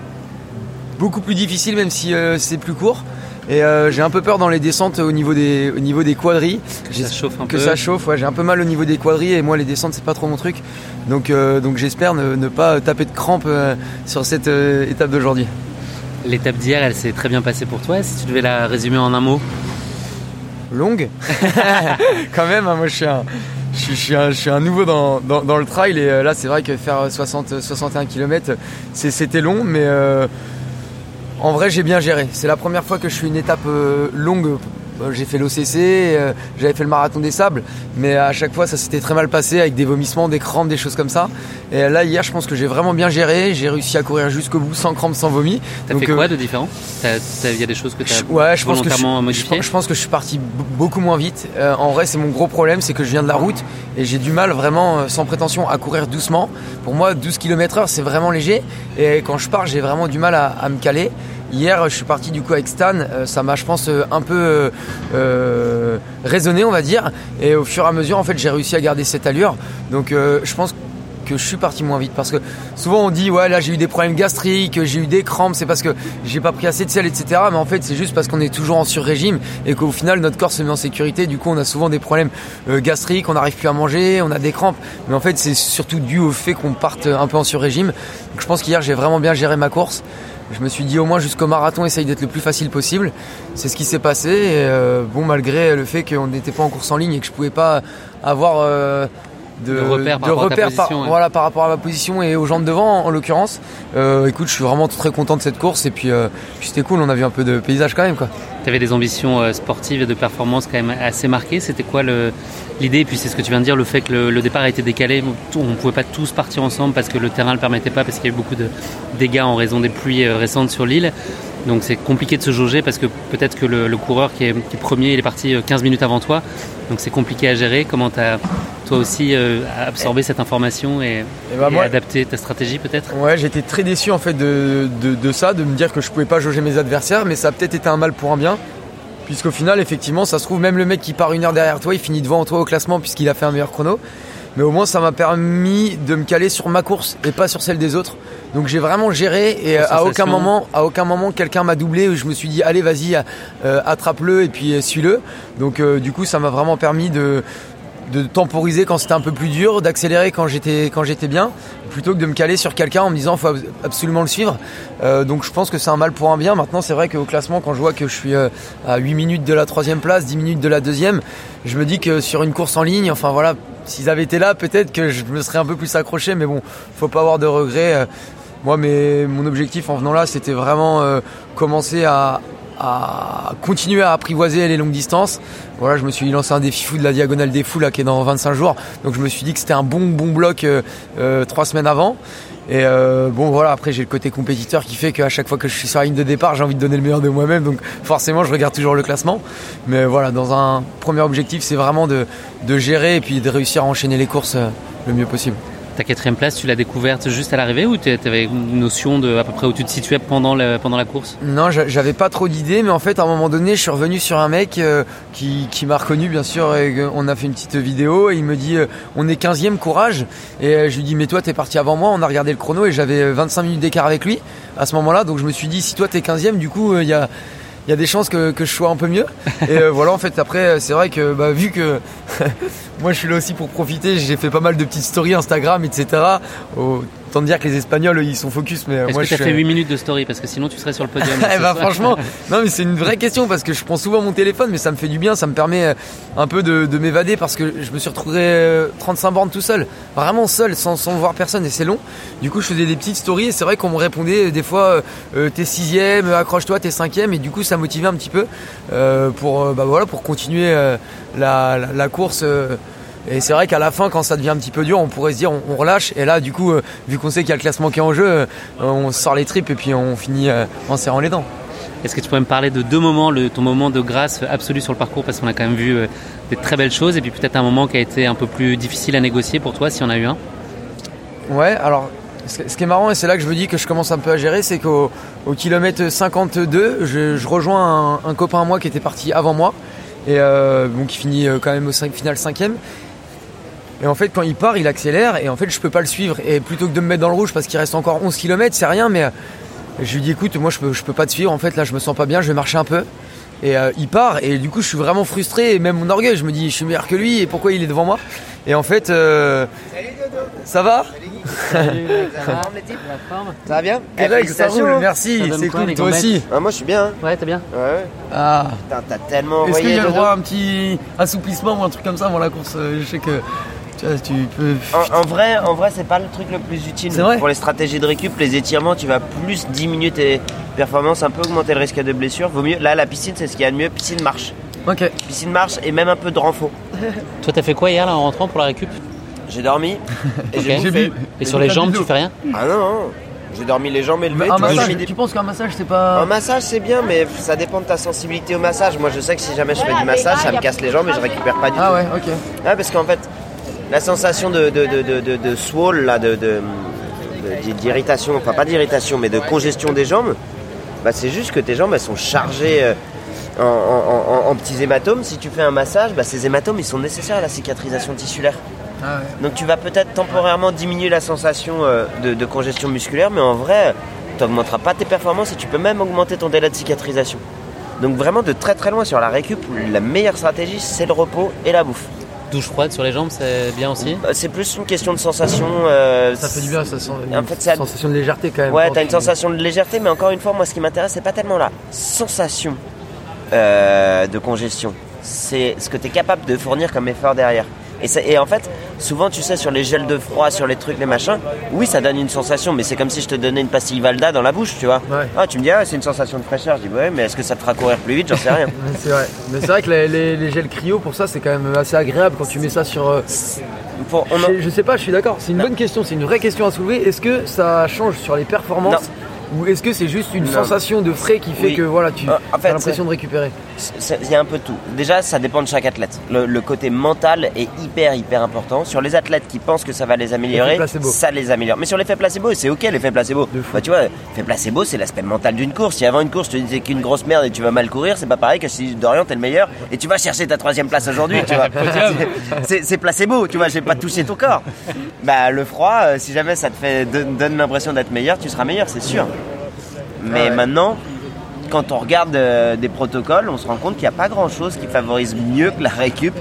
beaucoup plus difficile, même si c'est plus court. Et euh, j'ai un peu peur dans les descentes au niveau des, au niveau des quadrilles. Que ça chauffe un que peu. ça chauffe, ouais, j'ai un peu mal au niveau des quadrilles et moi les descentes c'est pas trop mon truc. Donc, euh, donc j'espère ne, ne pas taper de crampes euh, sur cette étape d'aujourd'hui. L'étape d'hier, elle s'est très bien passée pour toi. Si tu devais la résumer en un mot longue. Quand même, hein, moi je suis un, je suis, je suis un, je suis un nouveau dans, dans, dans le trail et là c'est vrai que faire 60, 61 km c'était long, mais euh, en vrai j'ai bien géré. C'est la première fois que je fais une étape euh, longue. Euh, J'ai fait l'OCC, euh, j'avais fait le marathon des sables, mais à chaque fois ça s'était très mal passé avec des vomissements, des crampes, des choses comme ça. Et là hier je pense que j'ai vraiment bien géré, j'ai réussi à courir jusqu'au bout sans crampes, sans vomi. T'as fait euh, quoi de différent? Il y a des choses que t'as Ouais, je pense que je, pense- que je suis parti beaucoup moins vite. Euh, en vrai, c'est mon gros problème, c'est que je viens de la route et j'ai du mal vraiment, euh, sans prétention, à courir doucement. Pour moi, 12 km/h, c'est vraiment léger. Et quand je pars, j'ai vraiment du mal à, à me caler. Hier, je suis parti du coup avec Stan. Euh, ça m'a, je pense, euh, un peu euh, raisonné, on va dire. Et au fur et à mesure, en fait, j'ai réussi à garder cette allure. Donc, je pense que je suis parti moins vite. Parce que souvent on dit ouais là j'ai eu des problèmes gastriques, j'ai eu des crampes, c'est parce que j'ai pas pris assez de sel, etc. Mais en fait c'est juste parce qu'on est toujours en sur-régime et qu'au final notre corps se met en sécurité. Du coup on a souvent des problèmes gastriques, on n'arrive plus à manger, on a des crampes. Mais en fait c'est surtout dû au fait qu'on parte un peu en sur-régime. Donc je pense qu'hier j'ai vraiment bien géré ma course. Je me suis dit au moins jusqu'au marathon, essaye d'être le plus facile possible. C'est ce qui s'est passé. Euh, bon, malgré le fait qu'on n'était pas en course en ligne et que je pouvais pas avoir euh, de, De repères par rapport à ta repères position, ouais. voilà, par rapport à ma position et aux gens de devant en l'occurrence. Euh, écoute, je suis vraiment très content de cette course et puis, euh, puis c'était cool. On a vu un peu de paysage quand même quoi. Tu avais des ambitions euh, sportives et de performance quand même assez marquées. C'était quoi l'idée? Et puis c'est ce que tu viens de dire, le fait que le, le départ a été décalé. On ne pouvait pas tous partir ensemble parce que le terrain ne le permettait pas, parce qu'il y a eu beaucoup de dégâts en raison des pluies récentes sur l'île. Donc c'est compliqué de se jauger parce que peut-être que le, le coureur qui est, qui est premier, il est parti euh, 15 minutes avant toi. Donc c'est compliqué à gérer. Comment tu as toi aussi euh, absorbé cette information et, Et bah, et moi- adapté ta stratégie peut-être? Ouais, j'étais très déçu en fait de, de, de ça, de me dire que je pouvais pas jauger mes adversaires, mais ça a peut-être été un mal pour un bien. Puisqu'au final, effectivement, ça se trouve, même le mec qui part une heure derrière toi, il finit devant toi au classement puisqu'il a fait un meilleur chrono. Mais au moins, ça m'a permis de me caler sur ma course et pas sur celle des autres. Donc j'ai vraiment géré et euh, à aucun moment, à aucun moment, quelqu'un m'a doublé. où Je me suis dit, allez, vas-y, euh, attrape-le et puis euh, suis-le. Donc euh, du coup, ça m'a vraiment permis de de temporiser quand c'était un peu plus dur, d'accélérer quand j'étais quand j'étais bien, plutôt que de me caler sur quelqu'un en me disant faut ab- absolument le suivre. Euh, donc je pense que c'est un mal pour un bien. Maintenant c'est vrai qu'au classement quand je vois que je suis euh, à 8 minutes de la troisième place, 10 minutes de la deuxième, je me dis que sur une course en ligne, enfin voilà, s'ils avaient été là peut-être que je me serais un peu plus accroché, mais bon, faut pas avoir de regrets. Euh, Moi, mais mon objectif en venant là, c'était vraiment commencer à, à continuer à apprivoiser les longues distances. Voilà, je me suis lancé un défi fou de la diagonale des fous là qui est dans 25 jours. Donc je me suis dit que c'était un bon bon bloc euh, euh, trois semaines avant. Et euh, bon voilà, après j'ai le côté compétiteur qui fait qu'à chaque fois que je suis sur la ligne de départ, j'ai envie de donner le meilleur de moi-même. Donc forcément, je regarde toujours le classement. Mais voilà, dans un premier objectif, c'est vraiment de, de gérer et puis de réussir à enchaîner les courses le mieux possible. Ta quatrième place, tu l'as découverte juste à l'arrivée ou tu avais une notion de à peu près où tu te situais pendant, le- pendant la course? Non, j'a- j'avais pas trop d'idées, mais en fait, à un moment donné, je suis revenu sur un mec euh, qui, qui m'a reconnu, bien sûr, et on a fait une petite vidéo, et il me dit, euh, on est 15e, courage, et euh, je lui dis, mais toi, t'es parti avant moi, on a regardé le chrono, et j'avais euh, 25 minutes d'écart avec lui, à ce moment-là, donc je me suis dit, si toi, t'es 15e, du coup, il y a... Il y a des chances que, que je sois un peu mieux. Et voilà, en fait, après, c'est vrai que bah, vu que moi je suis là aussi pour profiter, j'ai fait pas mal de petites stories Instagram, etc. Autant dire que les Espagnols, ils sont focus, mais euh, moi que je tu as suis- fait 8 minutes de story? Parce que sinon tu serais sur le podium. eh bah franchement, non mais c'est une vraie question parce que je prends souvent mon téléphone mais ça me fait du bien, ça me permet euh, un peu de, de m'évader parce que je me suis retrouvé euh, 35 bornes tout seul, vraiment seul, sans, sans voir personne et c'est long. Du coup je faisais des petites stories et c'est vrai qu'on me répondait euh, des fois euh, euh, t'es sixième, euh, accroche-toi t'es cinquième et du coup ça motivait un petit peu euh, pour euh, bah voilà pour continuer euh, la, la, la course. euh, et c'est vrai qu'à la fin, quand ça devient un petit peu dur, on pourrait se dire on, on relâche. Et là, du coup, euh, vu qu'on sait qu'il y a le classement qui est en jeu, euh, on sort les tripes et puis on finit euh, en serrant les dents. Est-ce que tu pourrais me parler de deux moments, le, ton moment de grâce absolu sur le parcours Parce qu'on a quand même vu des très belles choses et puis peut-être un moment qui a été un peu plus difficile à négocier pour toi, si on a eu un? Ouais, alors ce qui est marrant, et c'est là que je me dis que je commence un peu à gérer, c'est qu'au au kilomètre 52, je, je rejoins un, un copain à moi qui était parti avant moi, et euh, bon, qui finit euh, quand même au final cinquième. Et en fait, quand il part, il accélère, et en fait, je peux pas le suivre. Et plutôt que de me mettre dans le rouge parce qu'il reste encore 11 km, c'est rien, mais euh, je lui dis écoute, moi je peux, je peux pas te suivre, en fait, là je me sens pas bien, je vais marcher un peu. Et euh, il part, et du coup, je suis vraiment frustré, et même mon orgueil, je me dis je suis meilleur que lui, et pourquoi il est devant moi? Et en fait, euh, ça va? Ça va bien? Eh, Greg, ça roule, merci, c'est cool, toi aussi. Ah, Moi je suis bien. Ouais, t'es bien? Ouais. Ah. Putain, t'as tellement Est-ce qu'il y a le Dodo. droit à un petit assouplissement ou un truc comme ça avant la course? Euh, Je sais que tu, vois, tu peux. En, en vrai, en vrai, c'est pas le truc le plus utile C'est vrai pour les stratégies de récup, les étirements. Tu vas plus diminuer tes performances, un peu augmenter le risque de blessure. Vaut mieux. Là, la piscine, c'est ce qu'il y a de mieux. Piscine marche. Ok. Piscine marche et même un peu de renfort. Toi, t'as fait quoi hier là, en rentrant pour la récup? J'ai dormi et j'ai sur les jambes, tu fais rien? Ah non, non. J'ai dormi les jambes élevées. un massage, mis des- tu penses qu'un massage c'est pas. Un massage c'est bien, mais ça dépend de ta sensibilité au massage. Moi je sais que si jamais je fais du massage, ça me casse les jambes et je récupère pas du Ah tout. ouais, ok. Ouais, parce qu'en fait, la sensation de, de, de, de, de, de swole, là, de, de- de- d'irritation, enfin pas d'irritation, mais de congestion des jambes, bah, c'est juste que tes jambes elles sont chargées euh, en, en- en- en petits hématomes. Si tu fais un massage, bah, ces hématomes ils sont nécessaires à la cicatrisation tissulaire. Ah Donc tu vas peut-être temporairement diminuer la sensation euh, de, de congestion musculaire, mais en vrai, tu n'augmenteras pas tes performances et tu peux même augmenter ton délai de cicatrisation. Donc vraiment de très très loin sur la récup, la meilleure stratégie c'est le repos et la bouffe. Douche froide sur les jambes, c'est bien aussi Euh, C'est plus une question de sensation. euh, Ça fait du bien, ça sent une En fait, ça- sensation de légèreté quand même. Ouais, t'as une sensation de légèreté, mais encore une fois, moi, ce qui m'intéresse, c'est pas tellement la sensation euh, de congestion. C'est ce que tu es capable de fournir comme effort derrière. Et, ça- et en fait, souvent, tu sais, sur les gels de froid, sur les trucs, les machins, oui, ça donne une sensation, mais c'est comme si je te donnais une pastille Valda dans la bouche, tu vois. Ah, tu me dis, ah, c'est une sensation de fraîcheur. Je dis, ouais, mais est-ce que ça te fera courir plus vite? J'en sais rien. C'est vrai. Mais c'est vrai que les, les- les gels cryo, pour ça, c'est quand même assez agréable quand tu mets ça sur. euh, je, je sais pas, je suis d'accord. C'est une bonne question, c'est une vraie question à soulever. Est-ce que ça change sur les performances? Ou est-ce que c'est juste une Non. sensation de frais qui fait Oui. que voilà, tu Euh, en as fait, l'impression de récupérer C'est- Il y a un peu de tout. Déjà, ça dépend de chaque athlète. Le, le côté mental est hyper, hyper important. Sur les athlètes qui pensent que ça va les améliorer, ça les améliore. Mais sur l'effet placebo, c'est ok l'effet placebo. Bah, tu vois, l'effet placebo, c'est l'aspect mental d'une course. Si avant une course, tu te disais qu'une grosse merde et tu vas mal courir, c'est pas pareil que si Dorian, t'es le meilleur et tu vas chercher ta troisième place aujourd'hui, tu vois. C'est- placebo, tu vois, j'ai pas touché ton corps. Bah, le froid, euh, si jamais ça te fait donne donne l'impression d'être meilleur, tu seras meilleur, c'est sûr. Mais maintenant, quand on regarde euh, des protocoles, on se rend compte qu'il n'y a pas grand chose qui favorise mieux que la récup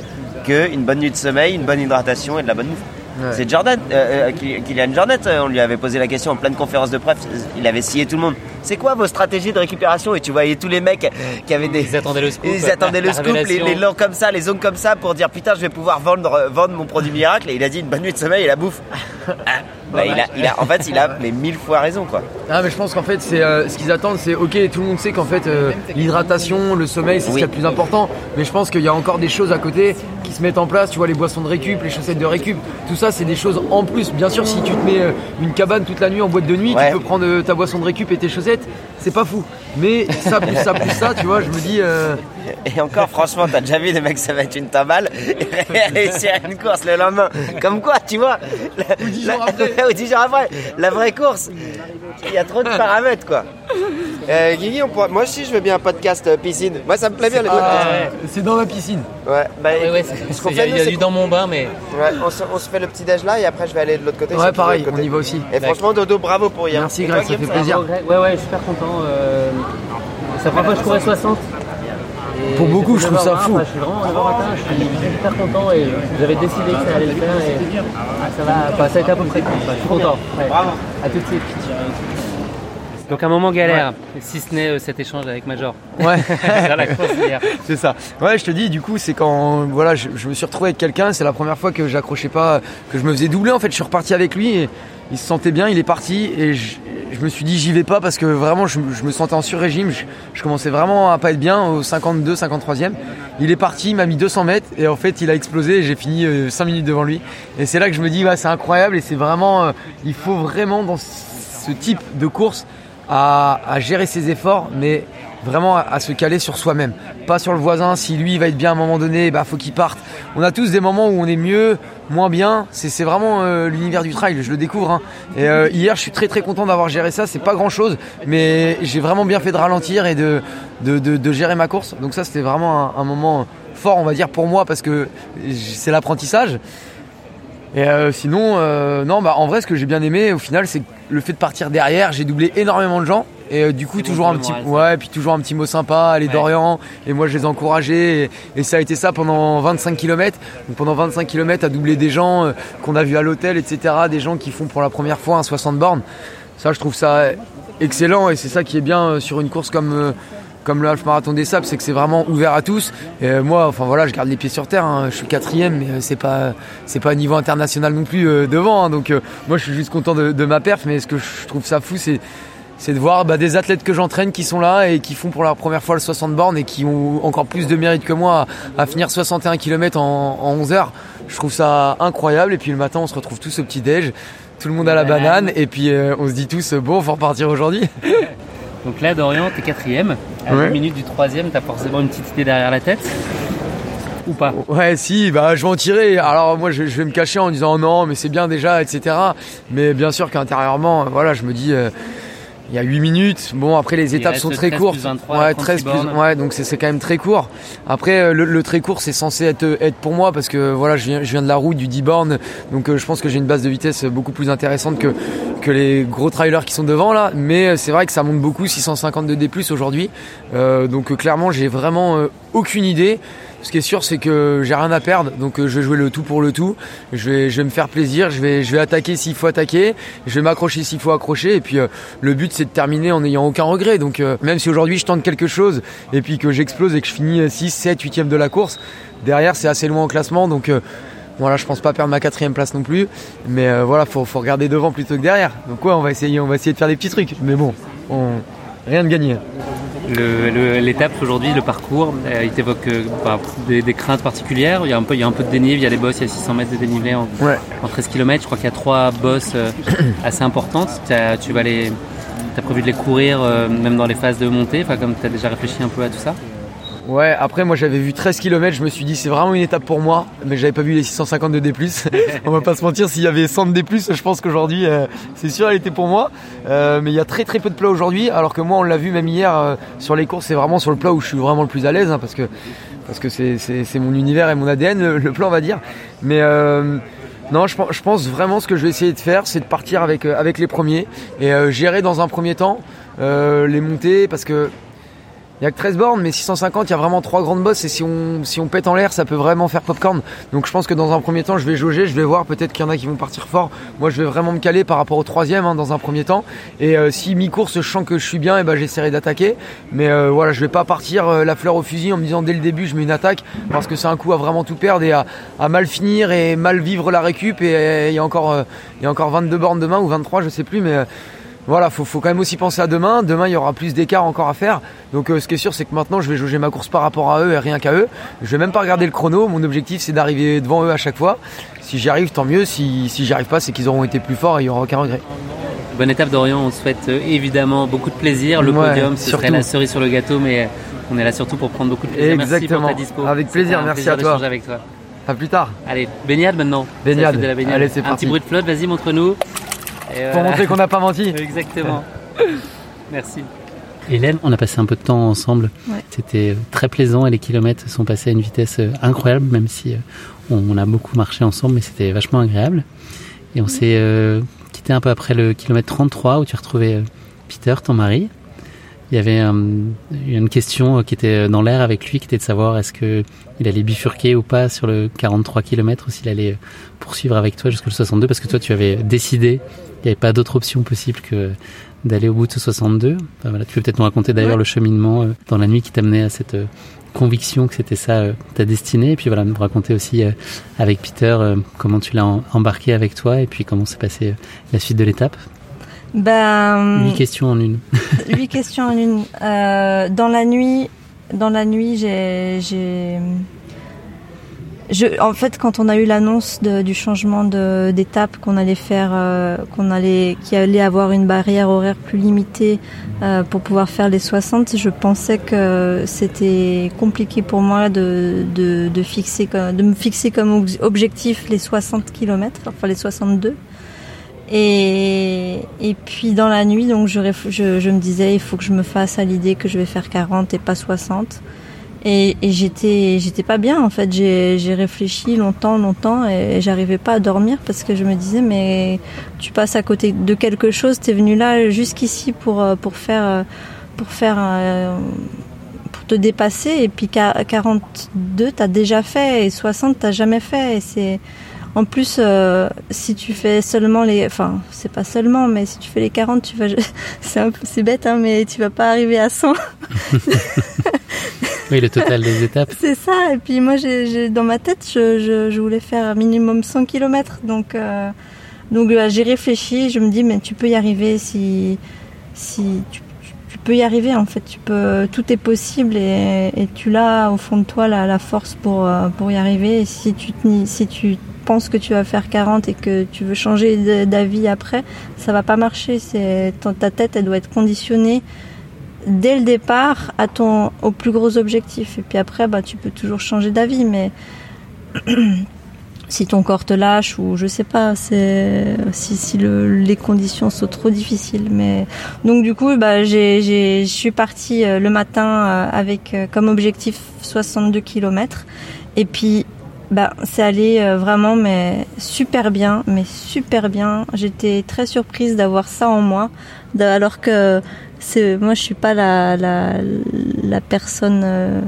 qu'une bonne nuit de sommeil, une bonne hydratation et de la bonne bouffe. Ouais. C'est Jordan, euh, euh, Kylian Jornet, euh, on lui avait posé la question en pleine conférence de presse, il avait scié tout le monde. C'est quoi vos stratégies de récupération Et tu voyais tous les mecs qui avaient des. Ils attendaient le scoop. Ils attendaient le scoop, les, les longs comme ça, les zones comme ça pour dire putain, je vais pouvoir vendre, vendre mon produit miracle. Et il a dit une bonne nuit de sommeil et la bouffe. Ah, bah, il a, il a, en fait, il a mais mille fois raison quoi. Ah mais je pense qu'en fait c'est euh, ce qu'ils attendent c'est ok tout le monde sait qu'en fait euh, l'hydratation, le sommeil c'est ce qui est le plus important mais je pense qu'il y a encore des choses à côté se mettent en place, tu vois les boissons de récup, les chaussettes de récup, tout ça c'est des choses en plus. Bien sûr si tu te mets euh, une cabane toute la nuit en boîte de nuit, Ouais. tu peux prendre euh, ta boisson de récup et tes chaussettes, c'est pas fou. Mais ça plus ça plus ça, tu vois, je me dis euh, Et encore, franchement, t'as déjà vu des mecs, ça va être une timbale et réussir une course le lendemain. Comme quoi, tu vois Ou 10 jours après. Ou 10 jours après. La vraie course, il y a trop de paramètres, quoi. Euh, Guigui, on pourra- moi aussi, je veux bien un podcast euh, piscine. Moi, ça me plaît bien les Ah, podcasts. ouais. C'est dans ma piscine. Ouais, bah, Ouais, ouais, ce c'est- qu'on il y a- fait, il nous, y a c'est du qu'on- dans mon bain, mais. Ouais, on se, on se fait le petit déj là et après je vais aller de l'autre côté. Ouais, c'est de pareil, l'autre côté. on y va aussi. Et franchement, Dodo, bravo pour hier. Merci, Et Greg, ça Guillaume, fait plaisir. Ouais, ouais, je suis super content. euh, C'est la première fois que je courais 60. Et Pour beaucoup, je trouve ça 9h20, fou. enfin, Je suis vraiment 9h matin, je suis super content et j'avais décidé que ça allait le faire et ah, ça, va, enfin, ça a été à peu près cool. Enfin, je suis content. Ouais. À tout de suite. Donc un moment galère, si ce n'est euh, cet échange avec Major. Ouais. C'est ça. Ouais, je te dis, du coup, c'est quand voilà, je, je me suis retrouvé avec quelqu'un. C'est la première fois que j'accrochais pas, que je me faisais doubler. En fait, je suis reparti avec lui et il se sentait bien. Il est parti et je, me suis dit, j'y vais pas parce que vraiment, je, me sentais en sur-régime. Je, commençais vraiment à pas être bien au 52, 53e. Il est parti, il m'a mis 200 mètres et en fait, il a explosé et j'ai fini 5 minutes devant lui. Et c'est là que je me dis, c'est incroyable et c'est vraiment, euh, il faut vraiment dans ce type de course à, à gérer ses efforts, mais vraiment à, se caler sur soi-même, pas sur le voisin. Si lui il va être bien à un moment donné, bah faut qu'il parte. On a tous des moments où on est mieux, moins bien. C'est vraiment euh, l'univers du trail. Je le découvre. hein. Et euh, hier, je suis très très content d'avoir géré ça. C'est pas grand chose, mais j'ai vraiment bien fait de ralentir et de de, de, gérer ma course. Donc ça, c'était vraiment un, moment fort, on va dire pour moi, parce que c'est l'apprentissage. Et euh, sinon, non, bah en vrai, ce que j'ai bien aimé au final, c'est le fait de partir derrière. J'ai doublé énormément de gens. Et euh, du coup, toujours un petit, moral, ouais, puis toujours un petit mot sympa, les Ouais. Dorian. Et moi, je les ai encouragés. Et, et ça a été ça pendant 25 km. Donc pendant 25 km, à doubler des gens euh, qu'on a vus à l'hôtel, etc. Des gens qui font pour la première fois un 60 bornes. Ça, je trouve ça excellent. Et c'est ça qui est bien euh, sur une course comme. comme le half marathon des sables, c'est que c'est vraiment ouvert à tous. Et euh, moi, enfin voilà, je garde les pieds sur terre. hein. Je suis quatrième, mais c'est pas c'est pas un niveau international non plus euh, devant. hein. Donc euh, moi, je suis juste content de, de ma perf. Mais ce que je trouve ça fou, c'est c'est de voir bah, des athlètes que j'entraîne qui sont là et qui font pour la première fois le 60 bornes et qui ont encore plus de mérite que moi à, à finir 61 km en, en 11 heures. Je trouve ça incroyable. Et puis le matin, on se retrouve tous au petit déj. Tout le monde à la banane et puis euh, on se dit tous bon, faut repartir aujourd'hui. Donc là, Dorian, t'es quatrième. À Ouais. 10 minutes du troisième, t'as forcément une petite idée derrière la tête. Ou pas? Ouais, si, bah je vais en tirer. Alors moi, je, je vais me cacher en disant non, mais c'est bien déjà, etc. Mais bien sûr qu'intérieurement, euh, voilà, je me dis, euh, il y a 8 minutes. Bon, après les étapes sont très 13 courtes. plus 23, ouais, 36 13 plus, ouais, donc c'est quand même très court. Après, euh, le, le très court, c'est censé être, être pour moi parce que voilà, je viens, je viens de la route, du 10 bornes, donc euh, je pense que j'ai une base de vitesse beaucoup plus intéressante que, que les gros trailers qui sont devant là. Mais euh, c'est vrai que ça monte beaucoup, 650 de D+ aujourd'hui. Euh, donc euh, clairement, j'ai vraiment euh, aucune idée. Ce qui est sûr, c'est que j'ai rien à perdre, donc euh, je vais jouer le tout pour le tout. Je vais, me faire plaisir, je vais, attaquer s'il faut attaquer, je vais m'accrocher s'il faut accrocher, et puis euh, le but c'est de terminer en n'ayant aucun regret. Donc euh, même si aujourd'hui je tente quelque chose et puis que j'explose et que je finis 6, 7, 8 de la course, derrière c'est assez loin au classement, donc voilà, je pense pas perdre ma quatrième place non plus, mais voilà, faut, faut regarder devant plutôt que derrière. Donc ouais, on va essayer, on va essayer de faire des petits trucs, mais bon, on, rien de gagné. L'étape aujourd'hui, le parcours, euh, il t'évoque euh, bah, des, des craintes particulières. Il y, a un peu, il y a un peu de dénivelé, il y a les bosses, il y a 600 mètres de dénivelé en, Ouais. en 13 km. Je crois qu'il y a trois bosses euh, assez importantes. Tu vas les, as prévu de les courir même dans les phases de montée, comme tu as déjà réfléchi un peu à tout ça Ouais, après moi j'avais vu 13 km, je me suis dit c'est vraiment une étape pour moi, mais j'avais pas vu les 650 de D+. On va pas se mentir, s'il y avait 100 de D+, je pense qu'aujourd'hui euh, c'est sûr elle était pour moi. Euh, mais il y a très très peu de plats aujourd'hui, alors que moi on l'a vu même hier euh, sur les courses, c'est vraiment sur le plat où je suis vraiment le plus à l'aise, hein, parce que parce que c'est, mon univers et mon ADN, le, le plat on va dire. Mais non, je, pense- je pense vraiment ce que je vais essayer de faire, c'est de partir avec, avec les premiers et gérer dans un premier temps les montées, parce que il y a que 13 bornes, mais 650, il y a vraiment trois grandes bosses et si on, si on pète en l'air, ça peut vraiment faire popcorn. Donc je pense que dans un premier temps, je vais jauger, je vais voir, peut-être qu'il y en a qui vont partir fort. Moi, je vais vraiment me caler par rapport au troisième hein, dans un premier temps. Et euh, si mi-course, je sens que je suis bien, et ben j'essaierai d'attaquer. Mais euh, voilà, je vais pas partir euh, la fleur au fusil en me disant dès le début, je mets une attaque parce que c'est un coup à vraiment tout perdre et à, mal finir et mal vivre la récup. Et il y a encore, y a encore 22 bornes demain ou 23, je sais plus, mais voilà, faut, faut quand même aussi penser à demain. Demain, il y aura plus d'écart encore à faire. Donc, euh, ce qui est sûr, c'est que maintenant, je vais jauger ma course par rapport à eux et rien qu'à eux. Je vais même pas regarder le chrono. Mon objectif, c'est d'arriver devant eux à chaque fois. Si j'y arrive, tant mieux. Si, si j'y arrive pas, c'est qu'ils auront été plus forts et il y aura aucun regret. Bonne étape d'Orient, on te souhaite euh, évidemment beaucoup de plaisir. Le Ouais, podium, ce serait la cerise sur le gâteau, mais on est là surtout pour prendre beaucoup de plaisir. Merci Exactement. pour ta dispo. Avec plaisir, un merci à toi. avec toi. À plus tard. Allez, baignade maintenant. Baignade. C'est la fête de la Allez, c'est un parti. petit bruit de flotte, vas-y, montre-nous. Et Pour voilà. montrer qu'on n'a pas menti. Exactement. Merci. Hélène, on a passé un peu de temps ensemble. Ouais. C'était très plaisant et les kilomètres sont passés à une vitesse euh, incroyable, même si euh, on, a beaucoup marché ensemble, mais c'était vachement agréable. Et on s'est euh, quitté un peu après le kilomètre 33 où tu retrouvais euh, Peter, ton mari. Il y avait une question qui était dans l'air avec lui, qui était de savoir est-ce que il allait bifurquer ou pas sur le 43 km ou s'il allait poursuivre avec toi jusqu'au 62 parce que toi tu avais décidé, n'y avait pas d'autre option possible que d'aller au bout de ce 62. Enfin, voilà, tu peux peut-être nous raconter d'ailleurs Ouais. le cheminement euh, dans la nuit qui t'amenait à cette euh, conviction que c'était ça euh, ta destinée et puis voilà nous raconter aussi avec Peter comment tu l'as en- embarqué avec toi et puis comment s'est passée la suite de l'étape. Ben, Huit questions en une. Huit questions en une. Dans la nuit, dans la nuit, j'ai, je, en fait, quand on a eu l'annonce du changement d'étape qu'on allait faire, euh, qu'on allait, qu'il allait avoir une barrière horaire plus limitée euh, pour pouvoir faire les 60, je pensais que c'était compliqué pour moi de, de, de fixer, de me fixer comme ob- objectif les 60 km, enfin les 62. Et, et puis dans la nuit, donc je, je, je me disais, il faut que je me fasse à l'idée que je vais faire 40 et pas 60. Et, et j'étais, j'étais pas bien en fait. J'ai, réfléchi longtemps, longtemps, et j'arrivais pas à dormir parce que je me disais, mais tu passes à côté de quelque chose. T'es venu là jusqu'ici pour euh, pour faire euh, pour faire euh, pour te dépasser. Et puis qua- 42, t'as déjà fait et 60, t'as jamais fait. Et c'est en plus, si tu fais seulement les, enfin, c'est pas seulement, mais si tu fais les 40, tu vas, c'est bête, hein, mais tu vas pas arriver à 100. Oui, le total des étapes. c'est ça. Et puis moi, j'ai, dans ma tête, je, je, je voulais faire minimum 100 km. Donc, euh, donc euh, j'ai réfléchi. Je me dis, mais tu peux y arriver si, si tu, peux y arriver. En fait, tu peux, tout est possible et, et tu l'as au fond de toi la, la force pour, euh, pour y arriver. Et si tu, si tu penses que tu vas faire 40 et que tu veux changer d'avis après, ça va pas marcher. C'est ta tête, elle doit être conditionnée dès le départ à ton au plus gros objectif. Et puis après, bah tu peux toujours changer d'avis, mais si ton corps te lâche ou je sais pas, c'est si, si le, les conditions sont trop difficiles. Mais donc du coup, bah, j'ai, je suis partie euh, le matin euh, avec euh, comme objectif 62 km et puis bah, c'est allé vraiment mais super bien, mais super bien. J'étais très surprise d'avoir ça en moi, alors que c'est moi je suis pas la la, la personne euh,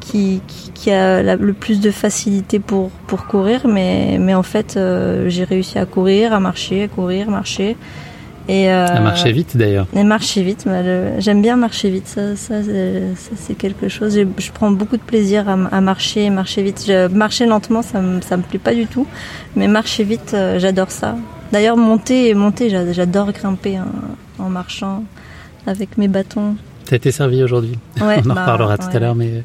qui, qui, qui a la- le plus de facilité pour, pour courir, mais, mais en fait, euh, j'ai réussi à courir, à marcher, à courir, marcher. Et, euh, À marcher vite d'ailleurs. Et marcher vite, bah, j'aime bien marcher vite, ça, ça, c'est- ça, c'est quelque chose. Je prends beaucoup de plaisir à, à marcher, marcher vite. Je, marcher lentement, ça me, ça me plaît pas du tout, mais marcher vite, j'adore ça. D'ailleurs, monter, monter, j'a- j'adore grimper en, en marchant avec mes bâtons. T'as été servi aujourd'hui. Ouais, On en bah, reparlera tout ouais. à l'heure, mais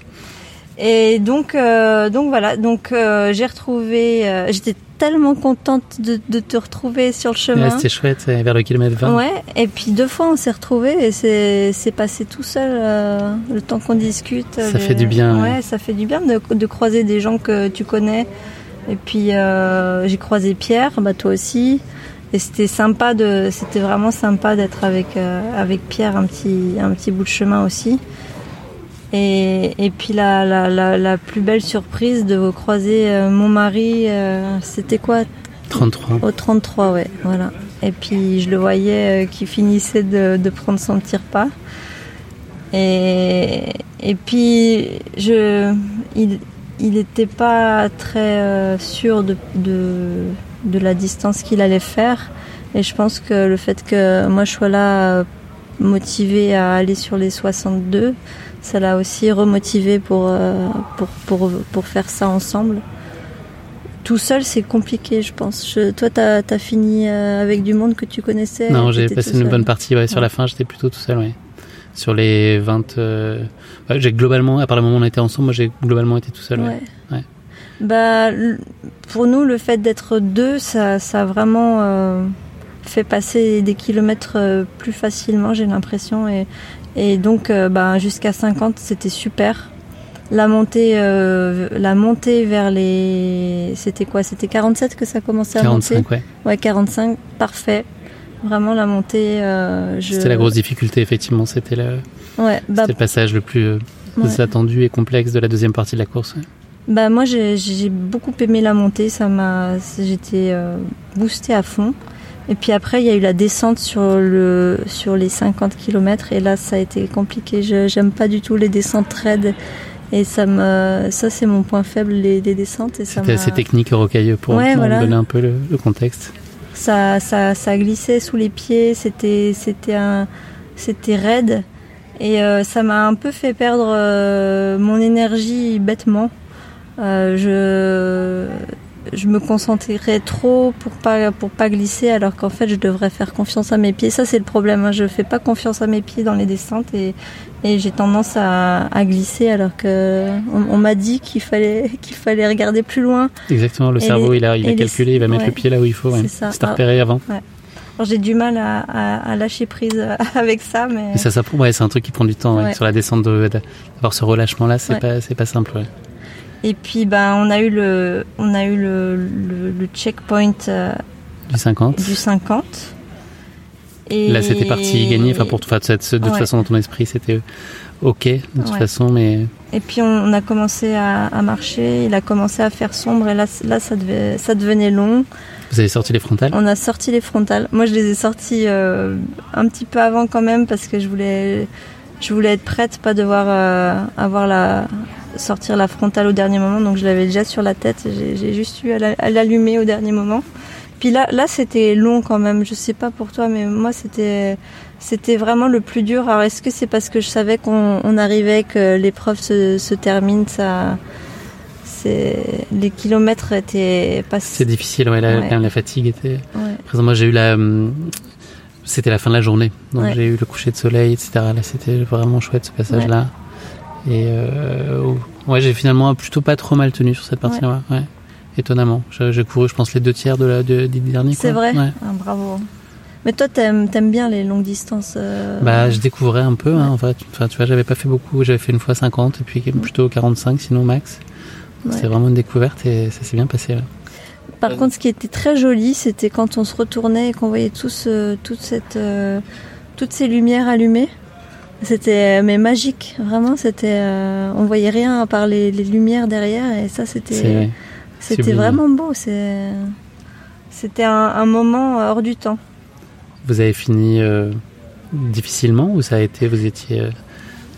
Et donc, euh, donc voilà, donc euh, j'ai retrouvé. euh, J'étais tellement contente de, de te retrouver sur le chemin. ouais, c'était chouette, euh, vers le kilomètre 20. Ouais, et puis deux fois on s'est retrouvés et c'est passé tout seul euh, le temps qu'on discute. Ça fait du bien, Ouais, ça fait du bien de, de croiser des gens que tu connais. Et puis euh, j'ai croisé Pierre, bah toi aussi. Et c'était sympa de, c'était vraiment sympa d'être avec euh, avec Pierre un petit un petit bout de chemin aussi. Et, et puis la, la, la, la plus belle surprise de vous croiser euh, mon mari, euh, c'était quoi? 33. Au 33, ouais, voilà. Et puis je le voyais qui finissait de, de prendre son petit repas. Et, et puis je, il il n'était pas très euh, sûr de, de, de la distance qu'il allait faire. Et je pense que le fait que moi je sois là euh, motivée à aller sur les 62, ça l'a aussi remotivé pour, euh, pour, pour, pour faire ça ensemble. Tout seul, c'est compliqué, je pense. Je- toi, tu as, fini euh, avec du monde que tu connaissais Non, j'ai passé une bonne partie. Ouais, sur Ouais. la fin, j'étais plutôt tout seul. Ouais. Sur les 20. euh, ouais, j'ai globalement, à part le moment où on était ensemble, moi j'ai globalement été tout seul. Ouais. Ouais. Bah, pour nous, le fait d'être deux, ça, ça a vraiment euh, fait passer des kilomètres euh, plus facilement, j'ai l'impression. Et, et donc, euh, bah, jusqu'à 50, c'était super. La montée, euh, la montée vers les. C'était quoi? C'était 47 que ça commençait à 45, monter ouais. Ouais, 45, parfait. Vraiment, la montée. je... C'était la grosse difficulté, effectivement. C'était le, Ouais, bah, le passage le plus Ouais. attendu et complexe de la deuxième partie de la course. Bah moi j'ai beaucoup aimé la montée, ça m'a j'étais euh, boostée à fond. Et puis après il y a eu la descente sur le sur les 50 km et là ça a été compliqué. J'aime pas du tout les descentes raides et ça me ça c'est mon point faible les, les descentes et ça C'était assez technique rocailleux pour Ouais, voilà. donner un peu le, le contexte. ça, ça, ça glissait sous les pieds, c'était, c'était un, c'était raide, et euh, ça m'a un peu fait perdre euh, mon énergie bêtement. Euh, je, je me concentrais trop pour pas, pour pas glisser, alors qu'en fait je devrais faire confiance à mes pieds. Ça c'est le problème, hein. je fais pas confiance à mes pieds dans les descentes et, et j'ai tendance à, à glisser, alors que on, on m'a dit qu'il fallait, qu'il fallait regarder plus loin. Exactement, le Et cerveau les- il a, il a et les- calculé, il va mettre ouais. le pied là où il faut. Ouais. C'est ça. C'était repéré Ah, avant. ouais. J'ai du mal à, à- à lâcher prise euh, avec ça, mais. Et ça, ça, ouais, c'est un truc qui prend du temps. Sur la descente, de- d'avoir ce relâchement là, c'est pas, c'est pas simple. Et puis ben on a eu le on a eu le, le, le checkpoint euh, Du 50. du 50. Et Là, c'était parti gagner. Enfin, pour enfin, de toute Ouais. façon, dans ton esprit, c'était ok de toute Ouais. façon, mais Et puis on, on a commencé à, à marcher, il a commencé à faire sombre et là là ça devait ça devenait long. vous avez sorti les frontales? On a sorti les frontales. Moi, je les ai sorties euh, un petit peu avant quand même parce que je voulais, je voulais être prête, pas devoir euh, avoir la sortir la frontale au dernier moment. Donc, je l'avais déjà sur la tête. J'ai juste eu à la- à l'allumer au dernier moment. Puis là, là, c'était long quand même. Je sais pas pour toi, mais moi, c'était, c'était vraiment le plus dur. Alors, est-ce que c'est parce que je savais qu'on on arrivait, que l'épreuve se, se termine, ça, les kilomètres étaient pas. C'est difficile, ouais, la, Ouais. la fatigue était. Ouais. Par exemple, moi, j'ai eu la. C'était la fin de la journée, donc Ouais. j'ai eu le coucher de soleil, etc. Là, c'était vraiment chouette ce passage-là. Et euh, ouais, j'ai finalement plutôt pas trop mal tenu sur cette partie-là. Ouais. Étonnamment, j'ai couru, je pense, les deux tiers de la de, des derniers. C'est vrai. Ah, Bravo. Mais toi, t'aimes aimes bien les longues distances euh, Bah, je découvrais un peu, hein, en fait. Enfin, tu vois, j'avais pas fait beaucoup. J'avais fait une fois 50 et puis plutôt 45, sinon max. C'est vraiment une découverte et ça s'est bien passé. ouais. Par contre, ce qui était très joli, c'était quand on se retournait et qu'on voyait tous, euh, toute cette, euh, toutes ces lumières allumées. C'était euh, mais magique, vraiment. C'était, euh, on voyait rien à part les, les lumières derrière, et ça, c'était, c'était vraiment beau. C'était un, un moment hors du temps. Vous avez fini difficilement ou ça a été, vous étiez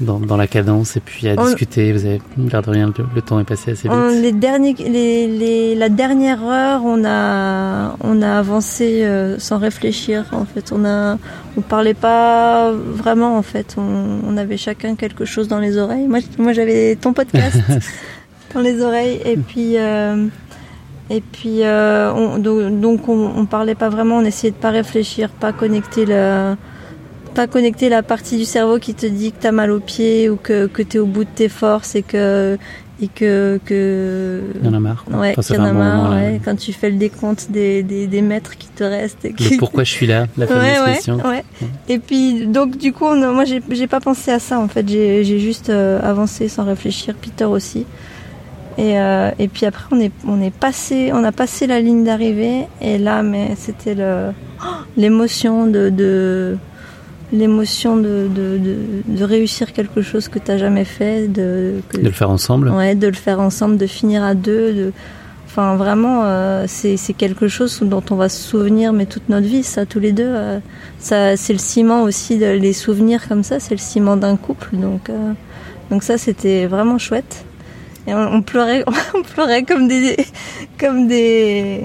dans, dans la cadence et puis à On- discuter, vous avez l'air de rien, le, le temps est passé assez vite. On- les derniers, les, les- la dernière heure, on a, on a avancé euh, sans réfléchir. En fait, on a, on parlait pas vraiment. En fait, on, on avait chacun quelque chose dans les oreilles. Moi, moi, j'avais ton podcast dans les oreilles, et puis, euh, et puis, euh, on, donc, donc on, on parlait pas vraiment. On essayait de pas réfléchir, pas connecter le pas connecter la partie du cerveau qui te dit que t'as mal aux pieds ou que, que t'es au bout de tes forces et que et que que Il y en a marre, quoi. ouais Enfin, y en a marre moment, ouais. quand tu fais le décompte des, des, des mètres qui te restent et qui... pourquoi je suis là, la fameuse ouais, question. ouais. et puis donc du coup on moi j'ai pas pensé à ça en fait j'ai juste euh, avancé sans réfléchir Peter aussi et, euh, et puis après on est on est passé on a passé la ligne d'arrivée et là mais c'était oh, l'émotion de, de l'émotion de, de, de, de réussir quelque chose que t'as jamais fait de que- De le faire ensemble. ouais de le faire ensemble de finir à deux de enfin vraiment euh, c'est c'est quelque chose dont on va se souvenir mais toute notre vie ça tous les deux euh, ça c'est le ciment aussi de, les souvenirs comme ça c'est le ciment d'un couple donc euh, donc ça c'était vraiment chouette et on, on pleurait on pleurait comme des comme des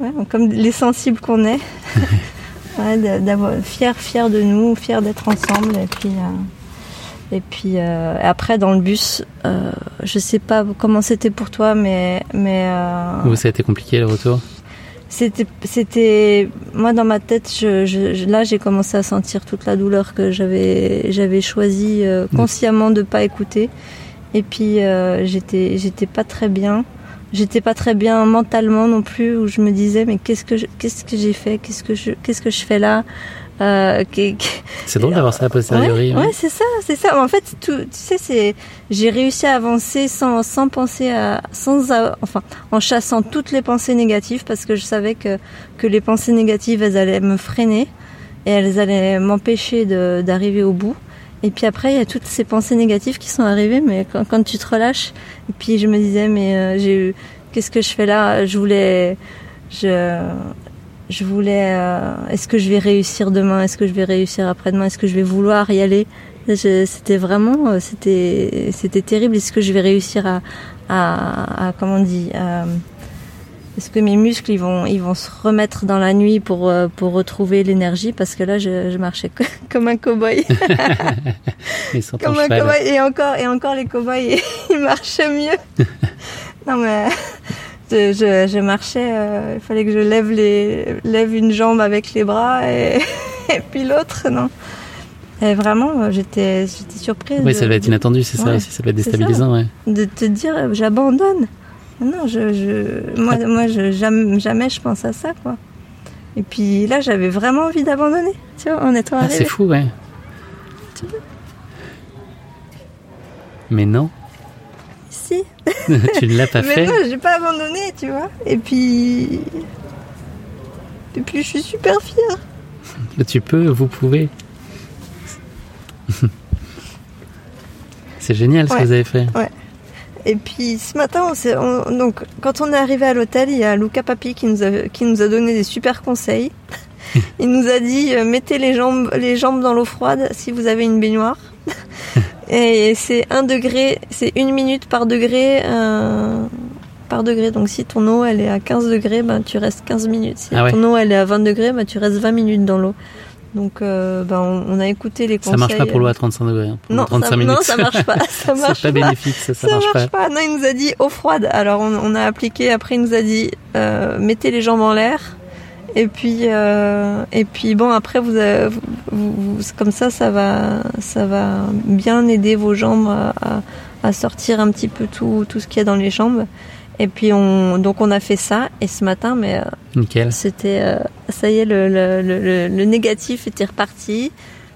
ouais, comme les sensibles qu'on est ouais, d'avoir fier fier de nous fier d'être ensemble et puis euh, et puis euh, après dans le bus euh, je sais pas comment c'était pour toi mais mais euh, Vous, ça a été compliqué le retour? c'était, c'était, moi dans ma tête, je, là j'ai commencé à sentir toute la douleur que j'avais, j'avais choisi euh, consciemment de pas écouter. Et puis euh, j'étais, j'étais pas très bien. J'étais pas très bien mentalement non plus, où je me disais mais qu'est-ce que, qu'est-ce que j'ai fait, qu'est-ce que je, qu'est-ce que je fais là. Euh, C'est drôle d'avoir ça a posteriori. Ouais, ouais. ouais, c'est ça, c'est ça. En fait, tout, tu sais, c'est, j'ai réussi à avancer sans, sans penser à, sans, enfin, en chassant toutes les pensées négatives parce que je savais que, que les pensées négatives, elles allaient me freiner et elles allaient m'empêcher de, d'arriver au bout. Et puis après, il y a toutes ces pensées négatives qui sont arrivées, mais quand, quand tu te relâches, et puis je me disais, mais euh, j'ai qu'est-ce que je fais là? Je voulais, je, je voulais, euh, est-ce que je vais réussir demain? Est-ce que je vais réussir après-demain? Est-ce que je vais vouloir y aller? C'était vraiment, euh, c'était, c'était terrible. Est-ce que je vais réussir à, à, à- comment on dit à- Est-ce que mes muscles ils vont, ils vont se remettre dans la nuit pour, euh, pour retrouver l'énergie? Parce que là, je, je marchais co- comme un cow-boy. Comme un cheval. cow-boy. Et encore, et encore les cow-boys, ils marchaient mieux. non mais je, je, je marchais, euh, il fallait que je lève les lève une jambe avec les bras et, et puis l'autre non. Et vraiment, j'étais j'étais surprise. Oui, ça va être inattendu, c'est ça aussi, ça va être déstabilisant. Ouais. De te dire, j'abandonne. Non, je, je, moi, moi, je, jamais, jamais je pense à ça, quoi. Et puis là, j'avais vraiment envie d'abandonner, tu vois, en étant Ah, c'est fou, ouais. Mais non, Si. tu ne l'as pas Mais fait. non, j'ai pas abandonné, tu vois. Et puis. Et puis, je suis super fière. Tu peux, vous pouvez. c'est génial ce Ouais. que vous avez fait. Ouais. Et puis ce matin, on s'est- on- donc quand on est arrivé à l'hôtel, il y a Luca Papi qui nous a, qui nous a donné des super conseils. Il nous a dit euh, mettez les jambes, les jambes dans l'eau froide si vous avez une baignoire. Et c'est un degré, c'est une minute par degré. euh, par degré. Donc si ton eau elle est à 15 degrés, ben, tu restes 15 minutes. Si Ah ouais. ton eau elle est à 20 degrés, ben, tu restes 20 minutes dans l'eau. Donc euh, ben, on, on a écouté les conseils. Ça marche pas pour l'eau à 35 degrés. hein. Non, 35 ça, minutes. non, ça marche pas. Ça marche pas bénéfique, ça, ça, marche, pas. Non, il nous a dit eau froide. Alors on, on a appliqué. Après, il nous a dit euh, mettez les jambes en l'air. Et puis, euh, et puis bon, après vous, avez- vous, vous- vous- comme ça, ça va, ça va bien aider vos jambes à, à- à sortir un petit peu tout, tout ce qu'il y a dans les jambes. Et puis on, donc on a fait ça. Et ce matin, mais euh, Nickel. c'était, euh, ça y est, le, le, le, le- négatif était reparti.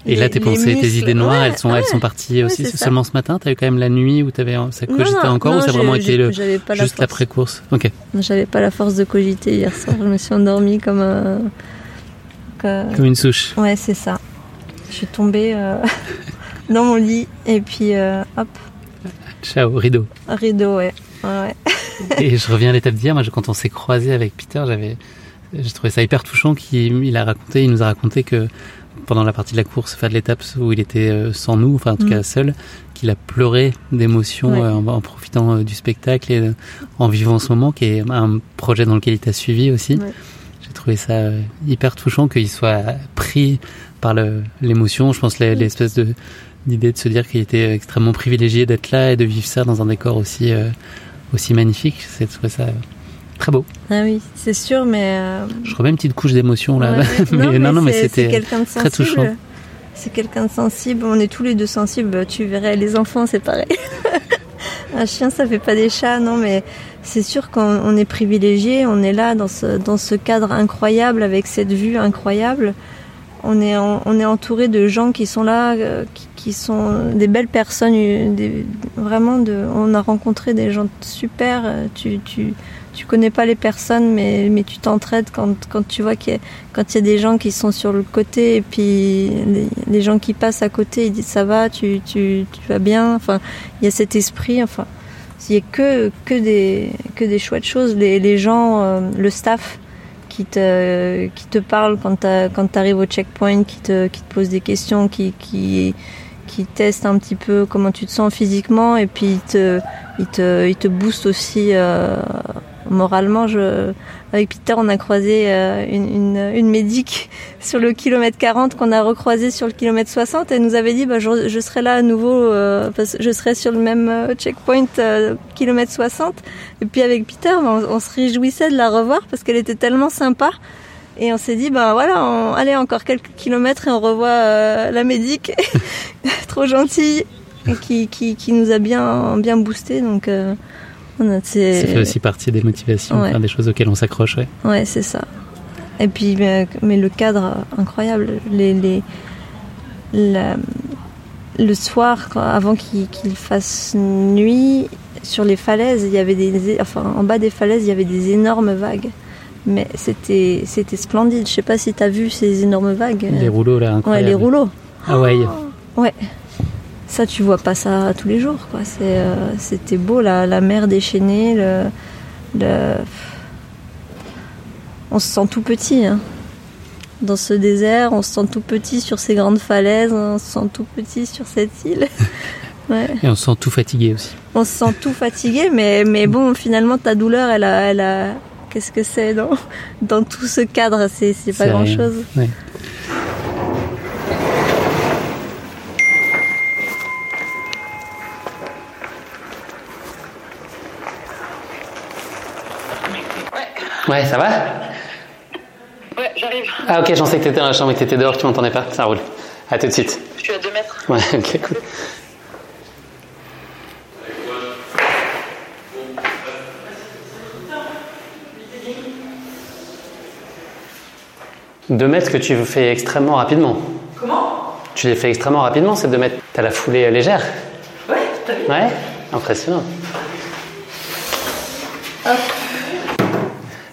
Et là, tes pensées, tes idées noires, ouais, elles sont, ouais. elles sont parties Ouais, aussi seulement ce matin. T'as eu quand même la nuit où t'avais, ça cogitait encore non, ou ça a vraiment été le, la juste l'après-course? Ok. J'avais pas la force de cogiter hier soir. Je me suis endormie comme un. que- Comme une souche. Ouais, c'est ça. Je suis tombée euh, dans mon lit et puis euh, hop, Ciao, rideau. rideau, ouais. Ouais. Et je reviens à l'étape d'hier. Moi, quand on s'est croisé avec Peter, j'avais, j'ai trouvé ça hyper touchant qu'il il a raconté, il nous a raconté que pendant la partie de la course, enfin de l'étape où il était euh, sans nous, enfin en tout Mm. cas seul, qu'il a pleuré d'émotion Ouais. euh, en, en profitant euh, du spectacle et en vivant ce moment, qui est un projet dans lequel il t'a suivi aussi. Ouais. J'ai trouvé ça hyper touchant qu'il soit pris par l'émotion. Je pense l'e- l'espèce de d'idée de se dire qu'il était extrêmement privilégié d'être là et de vivre ça dans un décor aussi euh, aussi magnifique. C'est trouvé ça euh, très beau. Ah oui, c'est sûr, mais. euh, Je remets une petite couche d'émotion là, ouais. mais non, non, mais c'était c'est quelqu'un de très touchant. sensible. C'est quelqu'un de sensible. On est tous les deux sensibles. Tu verrais les enfants, c'est pareil. Un chien, ça fait pas des chats, non, mais c'est sûr qu'on on est privilégié. On est là dans ce, dans ce cadre incroyable, avec cette vue incroyable. On est, en- on est entouré de gens qui sont là, euh, qui, qui sont des belles personnes. vraiment, de, on a rencontré des gens super. Tu, tu, tu connais pas les personnes, mais, mais tu t'entraides quand, quand tu vois qu'il y quand il y a des gens qui sont sur le côté et puis les, gens qui passent à côté, ils disent ça va, tu, tu, tu vas bien. Enfin, il y a cet esprit. Enfin, il y a que, que des, que des chouettes choses. Les, gens, euh, le staff qui te, qui te parle quand tu arrives au checkpoint, qui te, qui te pose des questions, qui, qui, qui teste un petit peu comment tu te sens physiquement et puis il te, il te, te aussi euh, moralement. Avec Peter, on a croisé euh, une, une, médic sur le kilomètre 40 qu'on a recroisé sur le kilomètre 60 et elle nous avait dit bah, je, serai là à nouveau euh, parce je serai sur le même checkpoint kilomètre 60 et puis avec Peter bah, on, on se réjouissait de la revoir parce qu'elle était tellement sympa et on s'est dit bah voilà on- allez encore quelques kilomètres et on revoit euh, la médic trop gentille qui, qui, qui nous a bien bien boosté donc euh, on a- c'est Ça fait aussi partie des motivations, Ouais. enfin, des choses auxquelles on s'accroche. Ouais. Ouais, c'est ça. Et puis, mais, mais le cadre incroyable. Les, les, la- le soir, avant qu'il qu'il fasse nuit, sur les falaises, il y avait des, enfin, en bas des falaises, il y avait des énormes vagues. Mais c'était, c'était splendide. Je sais pas si tu as vu ces énormes vagues. Les rouleaux là, Ouais, incroyables. les rouleaux. Ah ouais. Ouais. Ça, tu vois pas ça tous les jours, quoi. C'est, euh, c'était beau, la, la mer déchaînée, le, le- On se sent tout petit, hein. Dans ce désert, on se sent tout petit sur ces grandes falaises, on se sent tout petit sur cette île. Ouais. Et on se sent tout fatigué aussi. On se sent tout fatigué, mais, mais bon, finalement, ta douleur, elle a. Elle a... Qu'est-ce que c'est dans, dans tout ce cadre? C'est, c'est pas C'est grand rien. chose. Ouais. Ouais, ça va? Ouais, j'arrive. Ah ok, j'en sais que t'étais dans la chambre et que t'étais dehors, que tu m'entendais pas. Ça roule. À tout de suite. Je suis à 2 mètres. Ouais, ok, cool. Deux mètres que tu fais extrêmement rapidement. Comment? Tu les fais extrêmement rapidement, ces deux mètres. T'as la foulée légère. Ouais, t'as vu Ouais, impressionnant. Hop.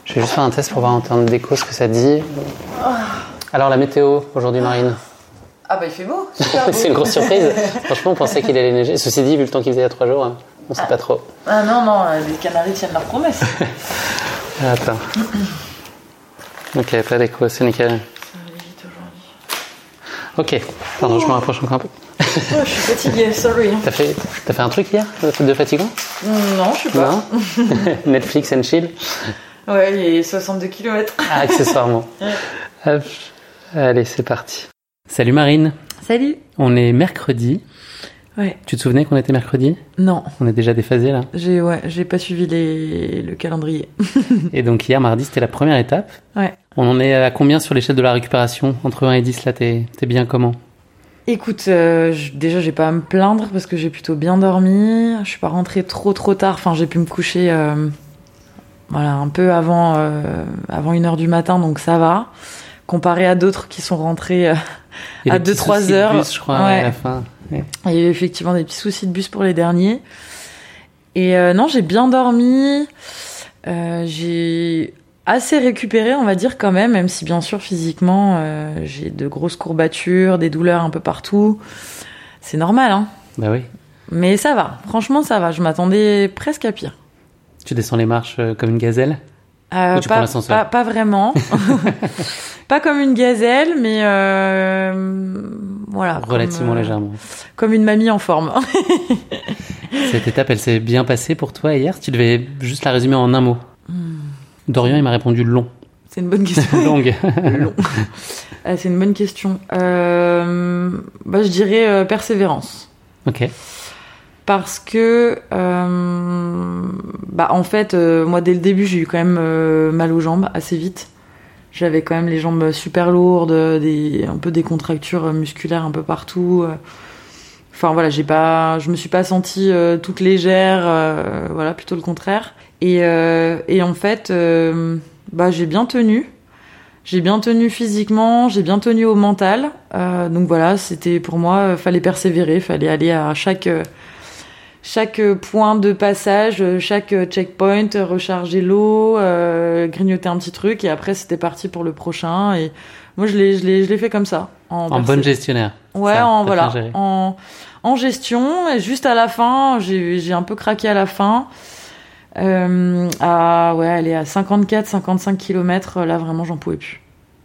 Je vais juste faire un test pour voir en termes d'écho ce que ça dit. Alors la météo aujourd'hui, Marine? Ah bah il fait beau. super beau. C'est une grosse surprise. Franchement, on pensait qu'il allait neiger. Ceci dit, vu le temps qu'il faisait il y a trois jours, hein, on sait pas trop. Ah non, non, les Canaries tiennent leurs promesses. Attends. Ok, pas d'écho, c'est nickel. Ok, pardon, je me rapproche encore un peu. Oh, je suis fatiguée, sorry. T'as fait, t'as fait un truc hier de fatigant? Non, je sais pas. Non Netflix and chill Ouais, il est 62 km. Ah, accessoirement. Hop. Allez, c'est parti. Salut Marine. Salut. On est mercredi. Ouais. Tu te souvenais qu'on était mercredi? Non. On est déjà déphasé là? J'ai ouais, j'ai pas suivi les... le calendrier. Et donc hier mardi c'était la première étape. Ouais. On en est à combien sur l'échelle de la récupération? Entre 1 et 10 là, t'es bien comment? Écoute, euh, je- déjà j'ai pas à me plaindre parce que j'ai plutôt bien dormi. Je suis pas rentrée trop trop tard. Enfin, j'ai pu me coucher euh, voilà un peu avant euh, avant une heure du matin, donc ça va. Comparé à d'autres qui sont rentrés euh, à des 2-3 petits soucis de heures. bus, je crois, à la fin. Ouais. Il y a eu effectivement des petits soucis de bus pour les derniers. Et euh, non, j'ai bien dormi. Euh, j'ai assez récupéré, on va dire quand même, même si bien sûr physiquement euh, j'ai de grosses courbatures, des douleurs un peu partout. C'est normal, hein. Bah oui. Mais ça va. Franchement, ça va. Je m'attendais presque à pire. Tu descends les marches comme une gazelle? Euh, Ou tu pas, prends l'ascenseur pas, pas vraiment. pas comme une gazelle, mais euh, voilà. Relativement comme, euh, légèrement. Comme une mamie en forme. Cette étape, elle s'est bien passée pour toi hier. Tu devais juste la résumer en un mot. Dorian, il m'a répondu long. C'est une bonne question. Longue. Long. Ah, c'est une bonne question. Euh, bah, je dirais euh, persévérance. ok. Parce que, euh, bah, en fait, euh, moi, dès le début, j'ai eu quand même euh, mal aux jambes assez vite. J'avais quand même les jambes super lourdes, des, un peu des contractures musculaires un peu partout. Enfin voilà, j'ai pas, je me suis pas sentie toute légère, voilà, plutôt le contraire. Et, et en fait, bah, j'ai bien tenu. J'ai bien tenu physiquement, j'ai bien tenu au mental. Donc voilà, c'était pour moi, fallait persévérer, fallait aller à chaque chaque euh, point de passage, euh, chaque euh, checkpoint, recharger l'eau, euh, grignoter un petit truc, et après c'était parti pour le prochain. Et moi je l'ai je l'ai je l'ai fait comme ça. En persé- bonne gestionnaire. Ouais, Ça, en voilà, en en gestion. Et juste à la fin, j'ai j'ai un peu craqué à la fin. Euh, à ouais, aller à 54, 55 km. Là vraiment, j'en pouvais plus.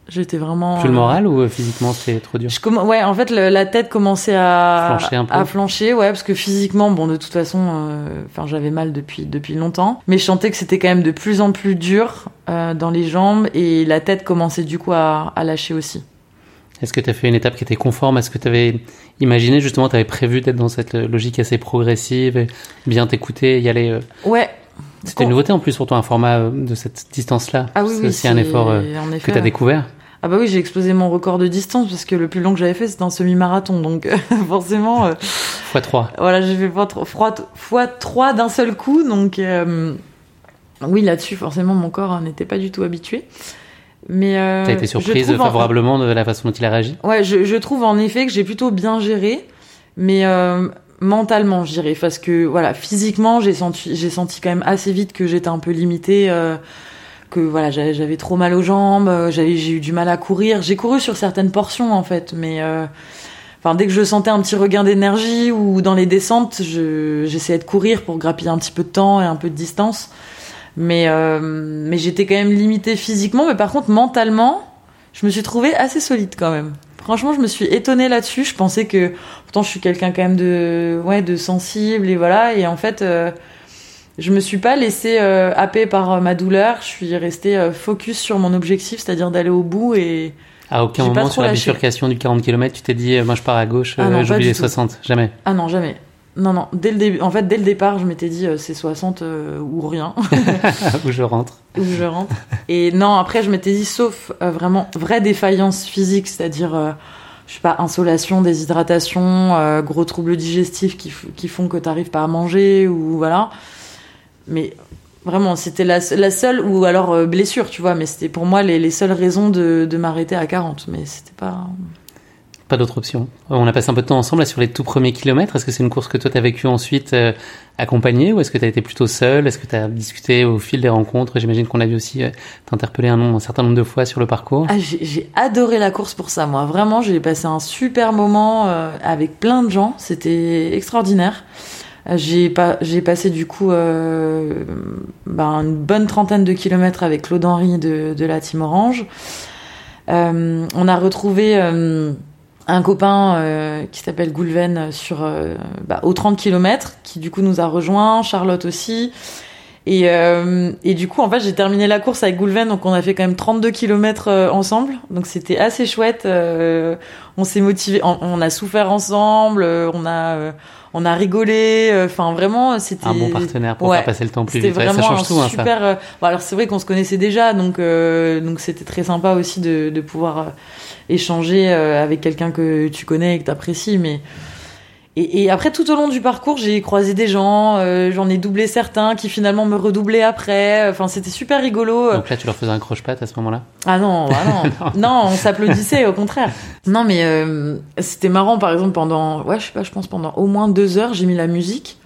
J'étais vraiment. Plus le euh, moral ou euh, physiquement c'était trop dur je comm- ouais, en fait, le- la tête commençait à Flancher un peu. à flancher, ouais, parce que physiquement, bon, de toute façon, euh, enfin, j'avais mal depuis depuis longtemps, mais je sentais que c'était quand même de plus en plus dur euh, dans les jambes et la tête commençait du coup à, à lâcher aussi. Est-ce que tu as fait une étape qui était conforme à ce que tu avais imaginé Justement, tu avais prévu d'être dans cette logique assez progressive, et bien t'écouter, y aller. Ouais. C'était une nouveauté en plus pour toi, un format de cette distance-là. Ah oui, c'est oui, aussi un effort euh, que tu as ouais. découvert. Ah bah oui, j'ai explosé mon record de distance parce que le plus long que j'avais fait c'était un semi-marathon, donc forcément. euh, Fois 3. Voilà, j'ai fait fois, tro- fois, fois 3 d'un seul coup, donc euh, oui, là-dessus, forcément, mon corps hein, n'était pas du tout habitué. Mais euh, tu as été surprise en- favorablement de la façon dont il a réagi? Ouais, je, je trouve en effet que j'ai plutôt bien géré, mais euh, mentalement, je dirais, parce que voilà, physiquement, j'ai senti, j'ai senti quand même assez vite que j'étais un peu limitée, euh, que voilà, j'avais trop mal aux jambes, euh, j'avais, j'ai eu du mal à courir. J'ai couru sur certaines portions en fait, mais euh, enfin dès que je sentais un petit regain d'énergie ou dans les descentes, je, j'essayais de courir pour grappiller un petit peu de temps et un peu de distance. Mais euh, mais j'étais quand même limitée physiquement, mais par contre mentalement, je me suis trouvée assez solide quand même. Franchement, je me suis étonnée là-dessus. Je pensais que pourtant je suis quelqu'un quand même de ouais de sensible et voilà. Et en fait, je me suis pas laissée euh, happer par euh, ma douleur. Je suis restée euh, focus sur mon objectif, c'est-à-dire d'aller au bout et À aucun moment sur la lâché. bifurcation du 40 km, tu t'es dit, euh, moi je pars à gauche, Ah j'oublie les tout. 60. Jamais. ah non jamais. Non non, dès le début, en fait dès le départ, je m'étais dit euh, c'est 60 euh, ou rien. Où je rentre. où je rentre. Et non, après, je m'étais dit, sauf euh, vraiment vraie défaillance physique, c'est-à-dire, je sais pas, insolation, déshydratation, gros troubles digestifs qui, qui font que t'arrives pas à manger, ou voilà. Mais vraiment, c'était la, la seule, ou alors euh, blessure, tu vois, mais c'était pour moi les, les seules raisons de, de m'arrêter à 40, mais c'était pas... Pas d'autre option. Euh, On a passé un peu de temps ensemble là, sur les tout premiers kilomètres. Est-ce que c'est une course que toi t'as vécue ensuite euh, accompagnée ou est-ce que t'as été plutôt seul Est-ce que t'as discuté au fil des rencontres? J'imagine qu'on a vu aussi euh, t'interpeller un, nombre- un certain nombre de fois sur le parcours. Ah, j'ai j'ai adoré la course pour ça, moi. Vraiment, j'ai passé un super moment euh, avec plein de gens. C'était extraordinaire. J'ai pas, j'ai passé du coup euh, ben, une bonne trentaine de kilomètres avec Claude Henry de, de la Team Orange. Euh, on a retrouvé euh, un copain euh, qui s'appelle Goulven sur euh, bah, aux 30 km, qui du coup nous a rejoint, Charlotte aussi. Et, euh, et du coup, en fait, j'ai terminé la course avec Goulven, donc on a fait quand même 32 km euh, ensemble. Donc c'était assez chouette. euh, on s'est motivé, on, on a souffert ensemble, euh, on a euh, on a rigolé. Enfin, vraiment, c'était Un bon partenaire pour faire passer le temps plus vite. Ouais, ça vraiment change un tout, hein, ça. super. euh, bon, alors c'est vrai qu'on se connaissait déjà, donc euh, donc c'était très sympa aussi de, de pouvoir échanger avec quelqu'un que tu connais et que t'apprécies, mais Et, et après, tout au long du parcours, j'ai croisé des gens, euh, j'en ai doublé certains qui finalement me redoublaient après. Enfin, c'était super rigolo. Donc là, tu leur faisais un croche-patte à ce moment-là? Ah non, ah non. non, on s'applaudissait au contraire. Non, mais euh, c'était marrant, par exemple, pendant, ouais, je sais pas, je pense pendant au moins deux heures, j'ai mis la musique.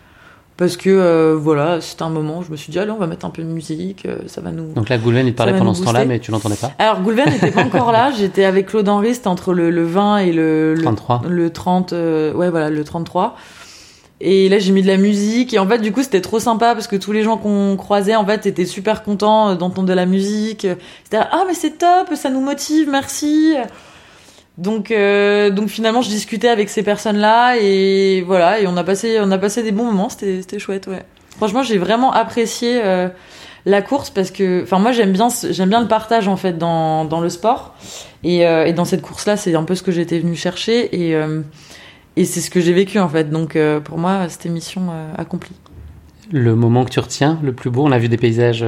Parce que, euh, voilà, c'était un moment où je me suis dit, allez, on va mettre un peu de musique, euh, ça va nous... Donc là, Goulven, il parlait pendant ce temps-là, mais tu l'entendais pas Alors, Goulven n'était pas encore là, j'étais avec Claude Henry, c'était entre le, le 20 et le... le 33. Le 30, euh, ouais, voilà, le 33. Et là, j'ai mis de la musique. Et en fait, du coup, c'était trop sympa parce que tous les gens qu'on croisait, en fait, étaient super contents euh, d'entendre de la musique. C'était ah, mais c'est top, ça nous motive, merci. Donc, euh, donc finalement, je discutais avec ces personnes-là et voilà. Et on a passé, on a passé des bons moments. C'était, chouette, ouais. Franchement, j'ai vraiment apprécié euh, la course parce que, enfin, moi, j'aime bien, j'aime bien le partage en fait dans dans le sport. Et, euh, et dans cette course-là, c'est un peu ce que j'étais venue chercher et et c'est ce que j'ai vécu en fait. Donc pour moi, c'était mission accomplie. Le moment que tu retiens, le plus beau, on a vu des paysages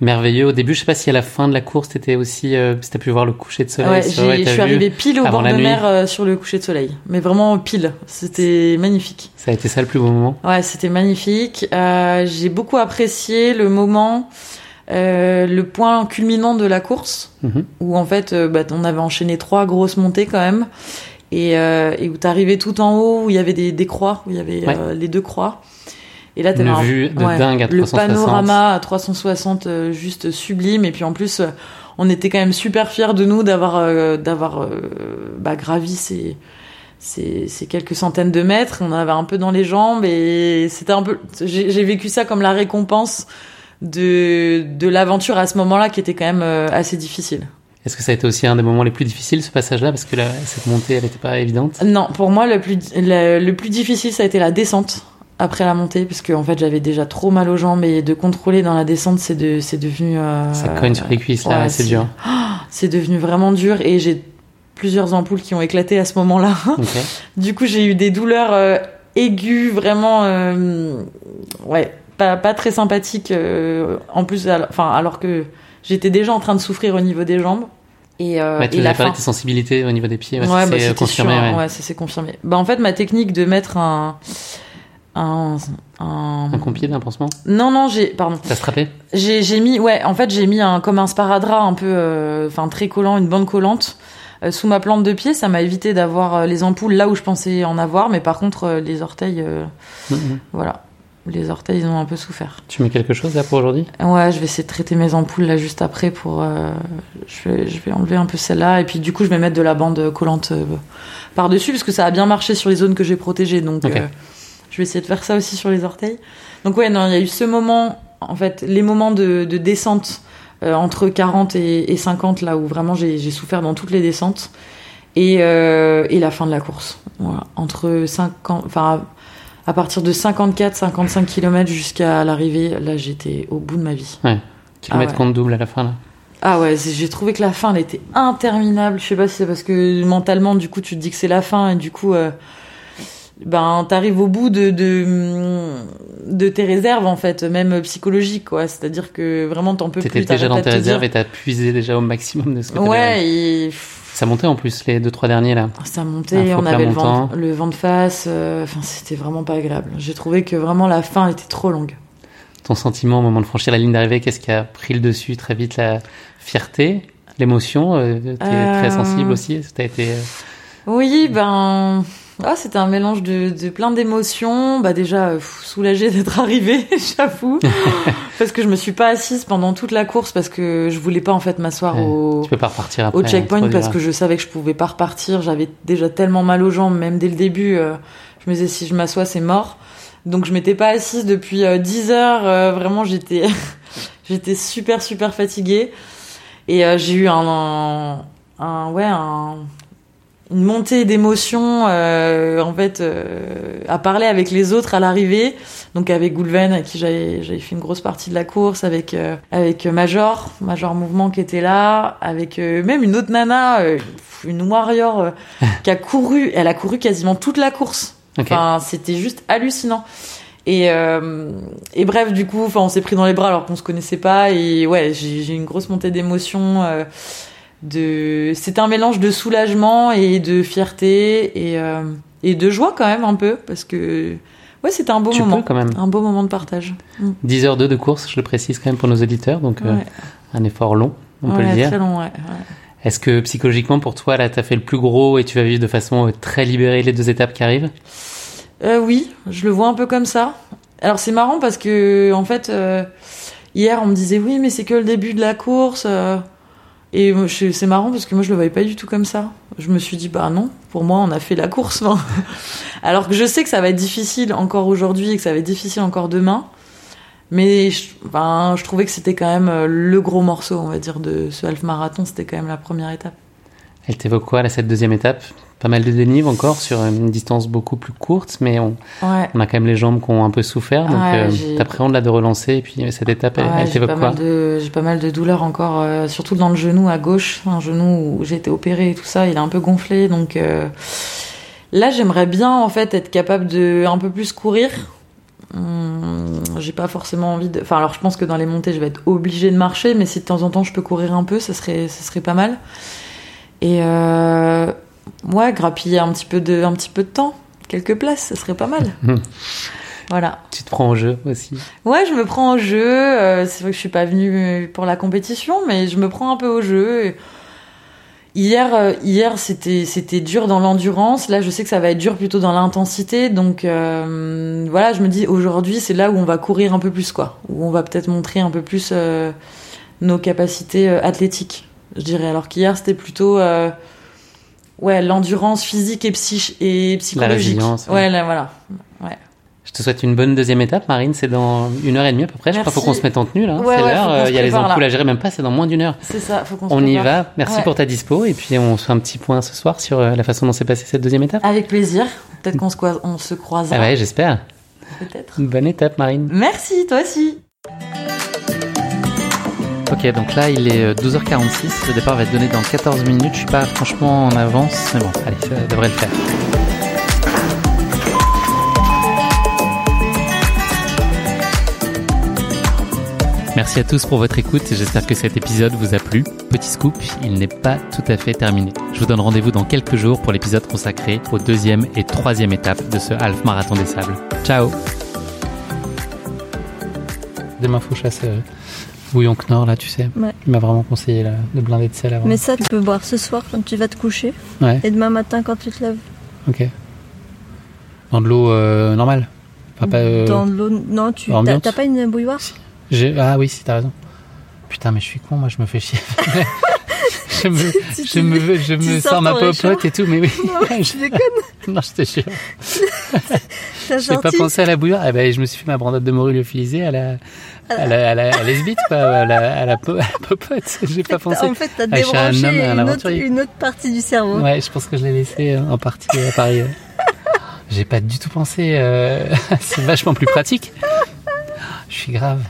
merveilleux. Au début, je sais pas si à la fin de la course, t'étais aussi, euh, si t'as pu voir le coucher de soleil. Ouais, vrai, je suis arrivée pile au bord de mer euh, sur le coucher de soleil, mais vraiment pile. C'était magnifique. Ça a été ça le plus beau moment. Ouais, c'était magnifique. Euh, j'ai beaucoup apprécié le moment, euh, le point culminant de la course, Mhm. où en fait, euh, bah, on avait enchaîné trois grosses montées quand même, et, euh, et où t'arrivais tout en haut, où il y avait des, des croix, où il y avait Ouais. les deux croix. Et là, Une t'avais un- vue de dingue à le 360. panorama à 360 euh, juste sublime. Et puis en plus, euh, on était quand même super fiers de nous d'avoir euh, d'avoir bah, gravi ces, ces ces quelques centaines de mètres. On avait un peu dans les jambes et c'était un peu. J'ai vécu ça comme la récompense de de l'aventure à ce moment-là qui était quand même assez difficile. Est-ce que ça a été aussi un des moments les plus difficiles, ce passage-là, parce que la- cette montée, elle n'était pas évidente Non, pour moi, le plus, le, le plus difficile, ça a été la descente après la montée, parce que en fait, j'avais déjà trop mal aux jambes et de contrôler dans la descente, c'est de, c'est devenu. euh, Ça cogne sur les cuisses, là, ouais, c'est dur. Ah, C'est devenu vraiment dur et j'ai plusieurs ampoules qui ont éclaté à ce moment-là. Ok. Du coup, j'ai eu des douleurs euh, aiguës, vraiment, euh, ouais, pas, pas très sympathiques. en plus, alors, enfin, alors que j'étais déjà en train de souffrir au niveau des jambes. Et, euh, Ouais, tu et la as parlé fin. de tes sensibilités au niveau des pieds. Ouais, Ouais, ça bah, confirmé. sûr, ouais. ouais, ça s'est confirmé. Bah, en fait, ma technique de mettre un. Un. Un, Un d'un pansement Non, non, j'ai. Pardon. T'as strappé J'ai j'ai mis. Ouais, en fait, j'ai mis un, comme un sparadrap un peu. euh, Enfin, très collant, une bande collante. euh, sous ma plante de pied, ça m'a évité d'avoir euh, les ampoules là où je pensais en avoir, mais par contre, les orteils. euh, Mhm. Voilà. Les orteils, ils ont un peu souffert. Tu mets quelque chose là pour aujourd'hui? Ouais, je vais essayer de traiter mes ampoules là juste après pour. je, vais, je vais enlever un peu celle-là et puis du coup je vais mettre de la bande collante euh, par dessus parce que ça a bien marché sur les zones que j'ai protégées donc. Je vais essayer de faire ça aussi sur les orteils. Donc ouais, non, il y a eu ce moment, en fait, les moments de, de descente euh, entre 40 et, et 50 là où vraiment j'ai souffert dans toutes les descentes et, euh, et la fin de la course. Voilà, entre 50, enfin à partir de 54-55 km jusqu'à l'arrivée, là j'étais au bout de ma vie. Ouais. Kilomètre Ah ouais. compte double à la fin là. Ah ouais, j'ai trouvé que la fin elle était interminable. Je sais pas si c'est parce que mentalement du coup tu te dis que c'est la fin et du coup euh, ben t'arrives au bout de, de de tes réserves en fait, même psychologiques quoi. C'est-à-dire que vraiment t'en peux plus. T'étais déjà dans tes réserves dire- et t'as puisé déjà au maximum de ce que. Ouais, et Ça montait en plus les deux trois derniers là. ça montait, on avait le vent, le vent de face. euh, Enfin, c'était vraiment pas agréable. J'ai trouvé que vraiment la fin était trop longue. Ton sentiment au moment de franchir la ligne d'arrivée, qu'est-ce qui a pris le dessus très vite La fierté, l'émotion. euh, T'es Euh, très sensible aussi. T'as été. Oui, ben, ah, c'était un mélange de, de plein d'émotions. Bah déjà, euh, soulagée d'être arrivée, j'avoue, parce que je me suis pas assise pendant toute la course parce que je voulais pas en fait m'asseoir Ouais, au, tu peux pas repartir après, au checkpoint parce que je savais que je pouvais pas repartir. J'avais déjà tellement mal aux jambes, même dès le début. euh, je me disais si je m'assois, c'est mort. Donc je m'étais pas assise depuis euh, 10 heures. euh, vraiment, j'étais, j'étais super super fatiguée et j'ai eu un, un, un- ouais un une montée d'émotions euh, en fait euh, à parler avec les autres à l'arrivée donc avec Goulven avec qui j'avais j'avais fait une grosse partie de la course avec euh, avec Major Major Mouvement qui était là avec euh, même une autre nana euh, une warrior euh, qui a couru elle a couru quasiment toute la course Ok. enfin c'était juste hallucinant et, euh, et bref, du coup, enfin, on s'est pris dans les bras alors qu'on se connaissait pas. Et ouais, j'ai une grosse montée d'émotions. De, c'était un mélange de soulagement et de fierté. Et, euh, et de joie quand même un peu parce que ouais, c'était un beau Tu moment, peux quand même. un beau moment de partage. Mm. 10 heures 2 de course, je le précise quand même pour nos auditeurs, donc euh, un effort long, on peut le dire. Très long, ouais. Est-ce que psychologiquement pour toi, là, t'as fait le plus gros et tu vas vivre de façon euh, très libérée les deux étapes qui arrivent? Euh, oui, je le vois un peu comme ça. Alors c'est marrant parce que en fait hier on me disait oui mais c'est que le début de la course et c'est marrant parce que moi je le voyais pas du tout comme ça. Je me suis dit bah non, pour moi on a fait la course. Alors que je sais que ça va être difficile encore aujourd'hui et que ça va être difficile encore demain. Mais je, je trouvais que c'était quand même euh, le gros morceau, on va dire, de ce half marathon. C'était quand même la première étape. Elle t'évoque quoi, là, cette deuxième étape? Pas mal de dénive encore sur une distance beaucoup plus courte, mais on, Ouais. on a quand même les jambes qui ont un peu souffert, donc Ouais, euh, t'appréhendes là de relancer, et puis cette étape, elle, Ouais, elle j'ai t'évoque pas quoi mal de j'ai pas mal de douleurs encore euh, surtout dans le genou à gauche un genou où j'ai été opérée et tout ça il est un peu gonflé donc euh, là j'aimerais bien en fait être capable de un peu plus courir Hum, j'ai pas forcément envie de enfin alors je pense que dans les montées je vais être obligée de marcher mais si de temps en temps je peux courir un peu ça serait ça serait pas mal et euh, ouais grappiller un petit peu de un petit peu de temps quelques places ça serait pas mal voilà Tu te prends au jeu aussi? Ouais, je me prends au jeu. euh, c'est vrai que je suis pas venue pour la compétition, mais je me prends un peu au jeu. Et Hier, euh, hier c'était c'était dur dans l'endurance. Là, je sais que ça va être dur plutôt dans l'intensité. Donc euh, voilà, je me dis aujourd'hui, c'est là où on va courir un peu plus, quoi. Où on va peut-être montrer un peu plus nos capacités athlétiques, je dirais. Alors qu'hier, c'était plutôt ouais l'endurance physique et, psych et psychologique. résilience, ouais. Ouais, là, voilà. Ouais. Je te souhaite une bonne deuxième étape, Marine. C'est dans une heure et demie à peu près. Je crois qu'il faut qu'on se mette en tenue là. Ouais, c'est ouais, l'heure. Il y a les ampoules à gérer, même pas. C'est dans moins d'une heure. C'est ça, faut qu'on se On y va. Merci Ouais. pour ta dispo. Et puis on se fait un petit point ce soir sur euh, la façon dont s'est passée cette deuxième étape. Avec plaisir. Peut-être qu'on se, croise- on se croisera. Ah ouais, j'espère. Peut-être. Bonne étape, Marine. Merci, toi aussi. Ok, donc là il est euh, 12h46. Le départ va être donné dans 14 minutes. Je suis pas franchement en avance, mais bon, allez, ça devrait le faire. Merci à tous pour votre écoute j'espère que cet épisode vous a plu. Petit scoop, il n'est pas tout à fait terminé. Je vous donne rendez-vous dans quelques jours pour l'épisode consacré aux deuxième et troisième étapes de ce half marathon des sables. Ciao Demain faut chasser euh, bouillon Knorr là, tu sais. Ouais. Il m'a vraiment conseillé là, de blinder de sel avant. Mais ça, tu peux boire ce soir quand tu vas te coucher. Ouais. Et demain matin quand tu te lèves. Ok. Dans de l'eau euh, normale. Enfin, pas, euh, Dans de l'eau. Non, tu t'as pas une bouilloire? Ah oui, si t'as raison. Putain, mais je suis con, moi je me fais chier. je me, Tu- je me, je sors ma popote et tout, mais oui. Non, je déconne. non, je te jure. T'as J'ai pas pensé à la bouilloire. Eh ben, je me suis fait ma brandade de morue lyophilisée à la, à la, à la, à l'esbite, quoi, à la, à la, po- à la popote. J'ai pas pensé. En fait, t'as Ah, suis un débranché homme, un une, autre, une autre partie du cerveau. Ouais, je pense que je l'ai laissé euh, en partie à Paris. euh. J'ai pas du tout pensé. euh, C'est vachement plus pratique. Je suis grave.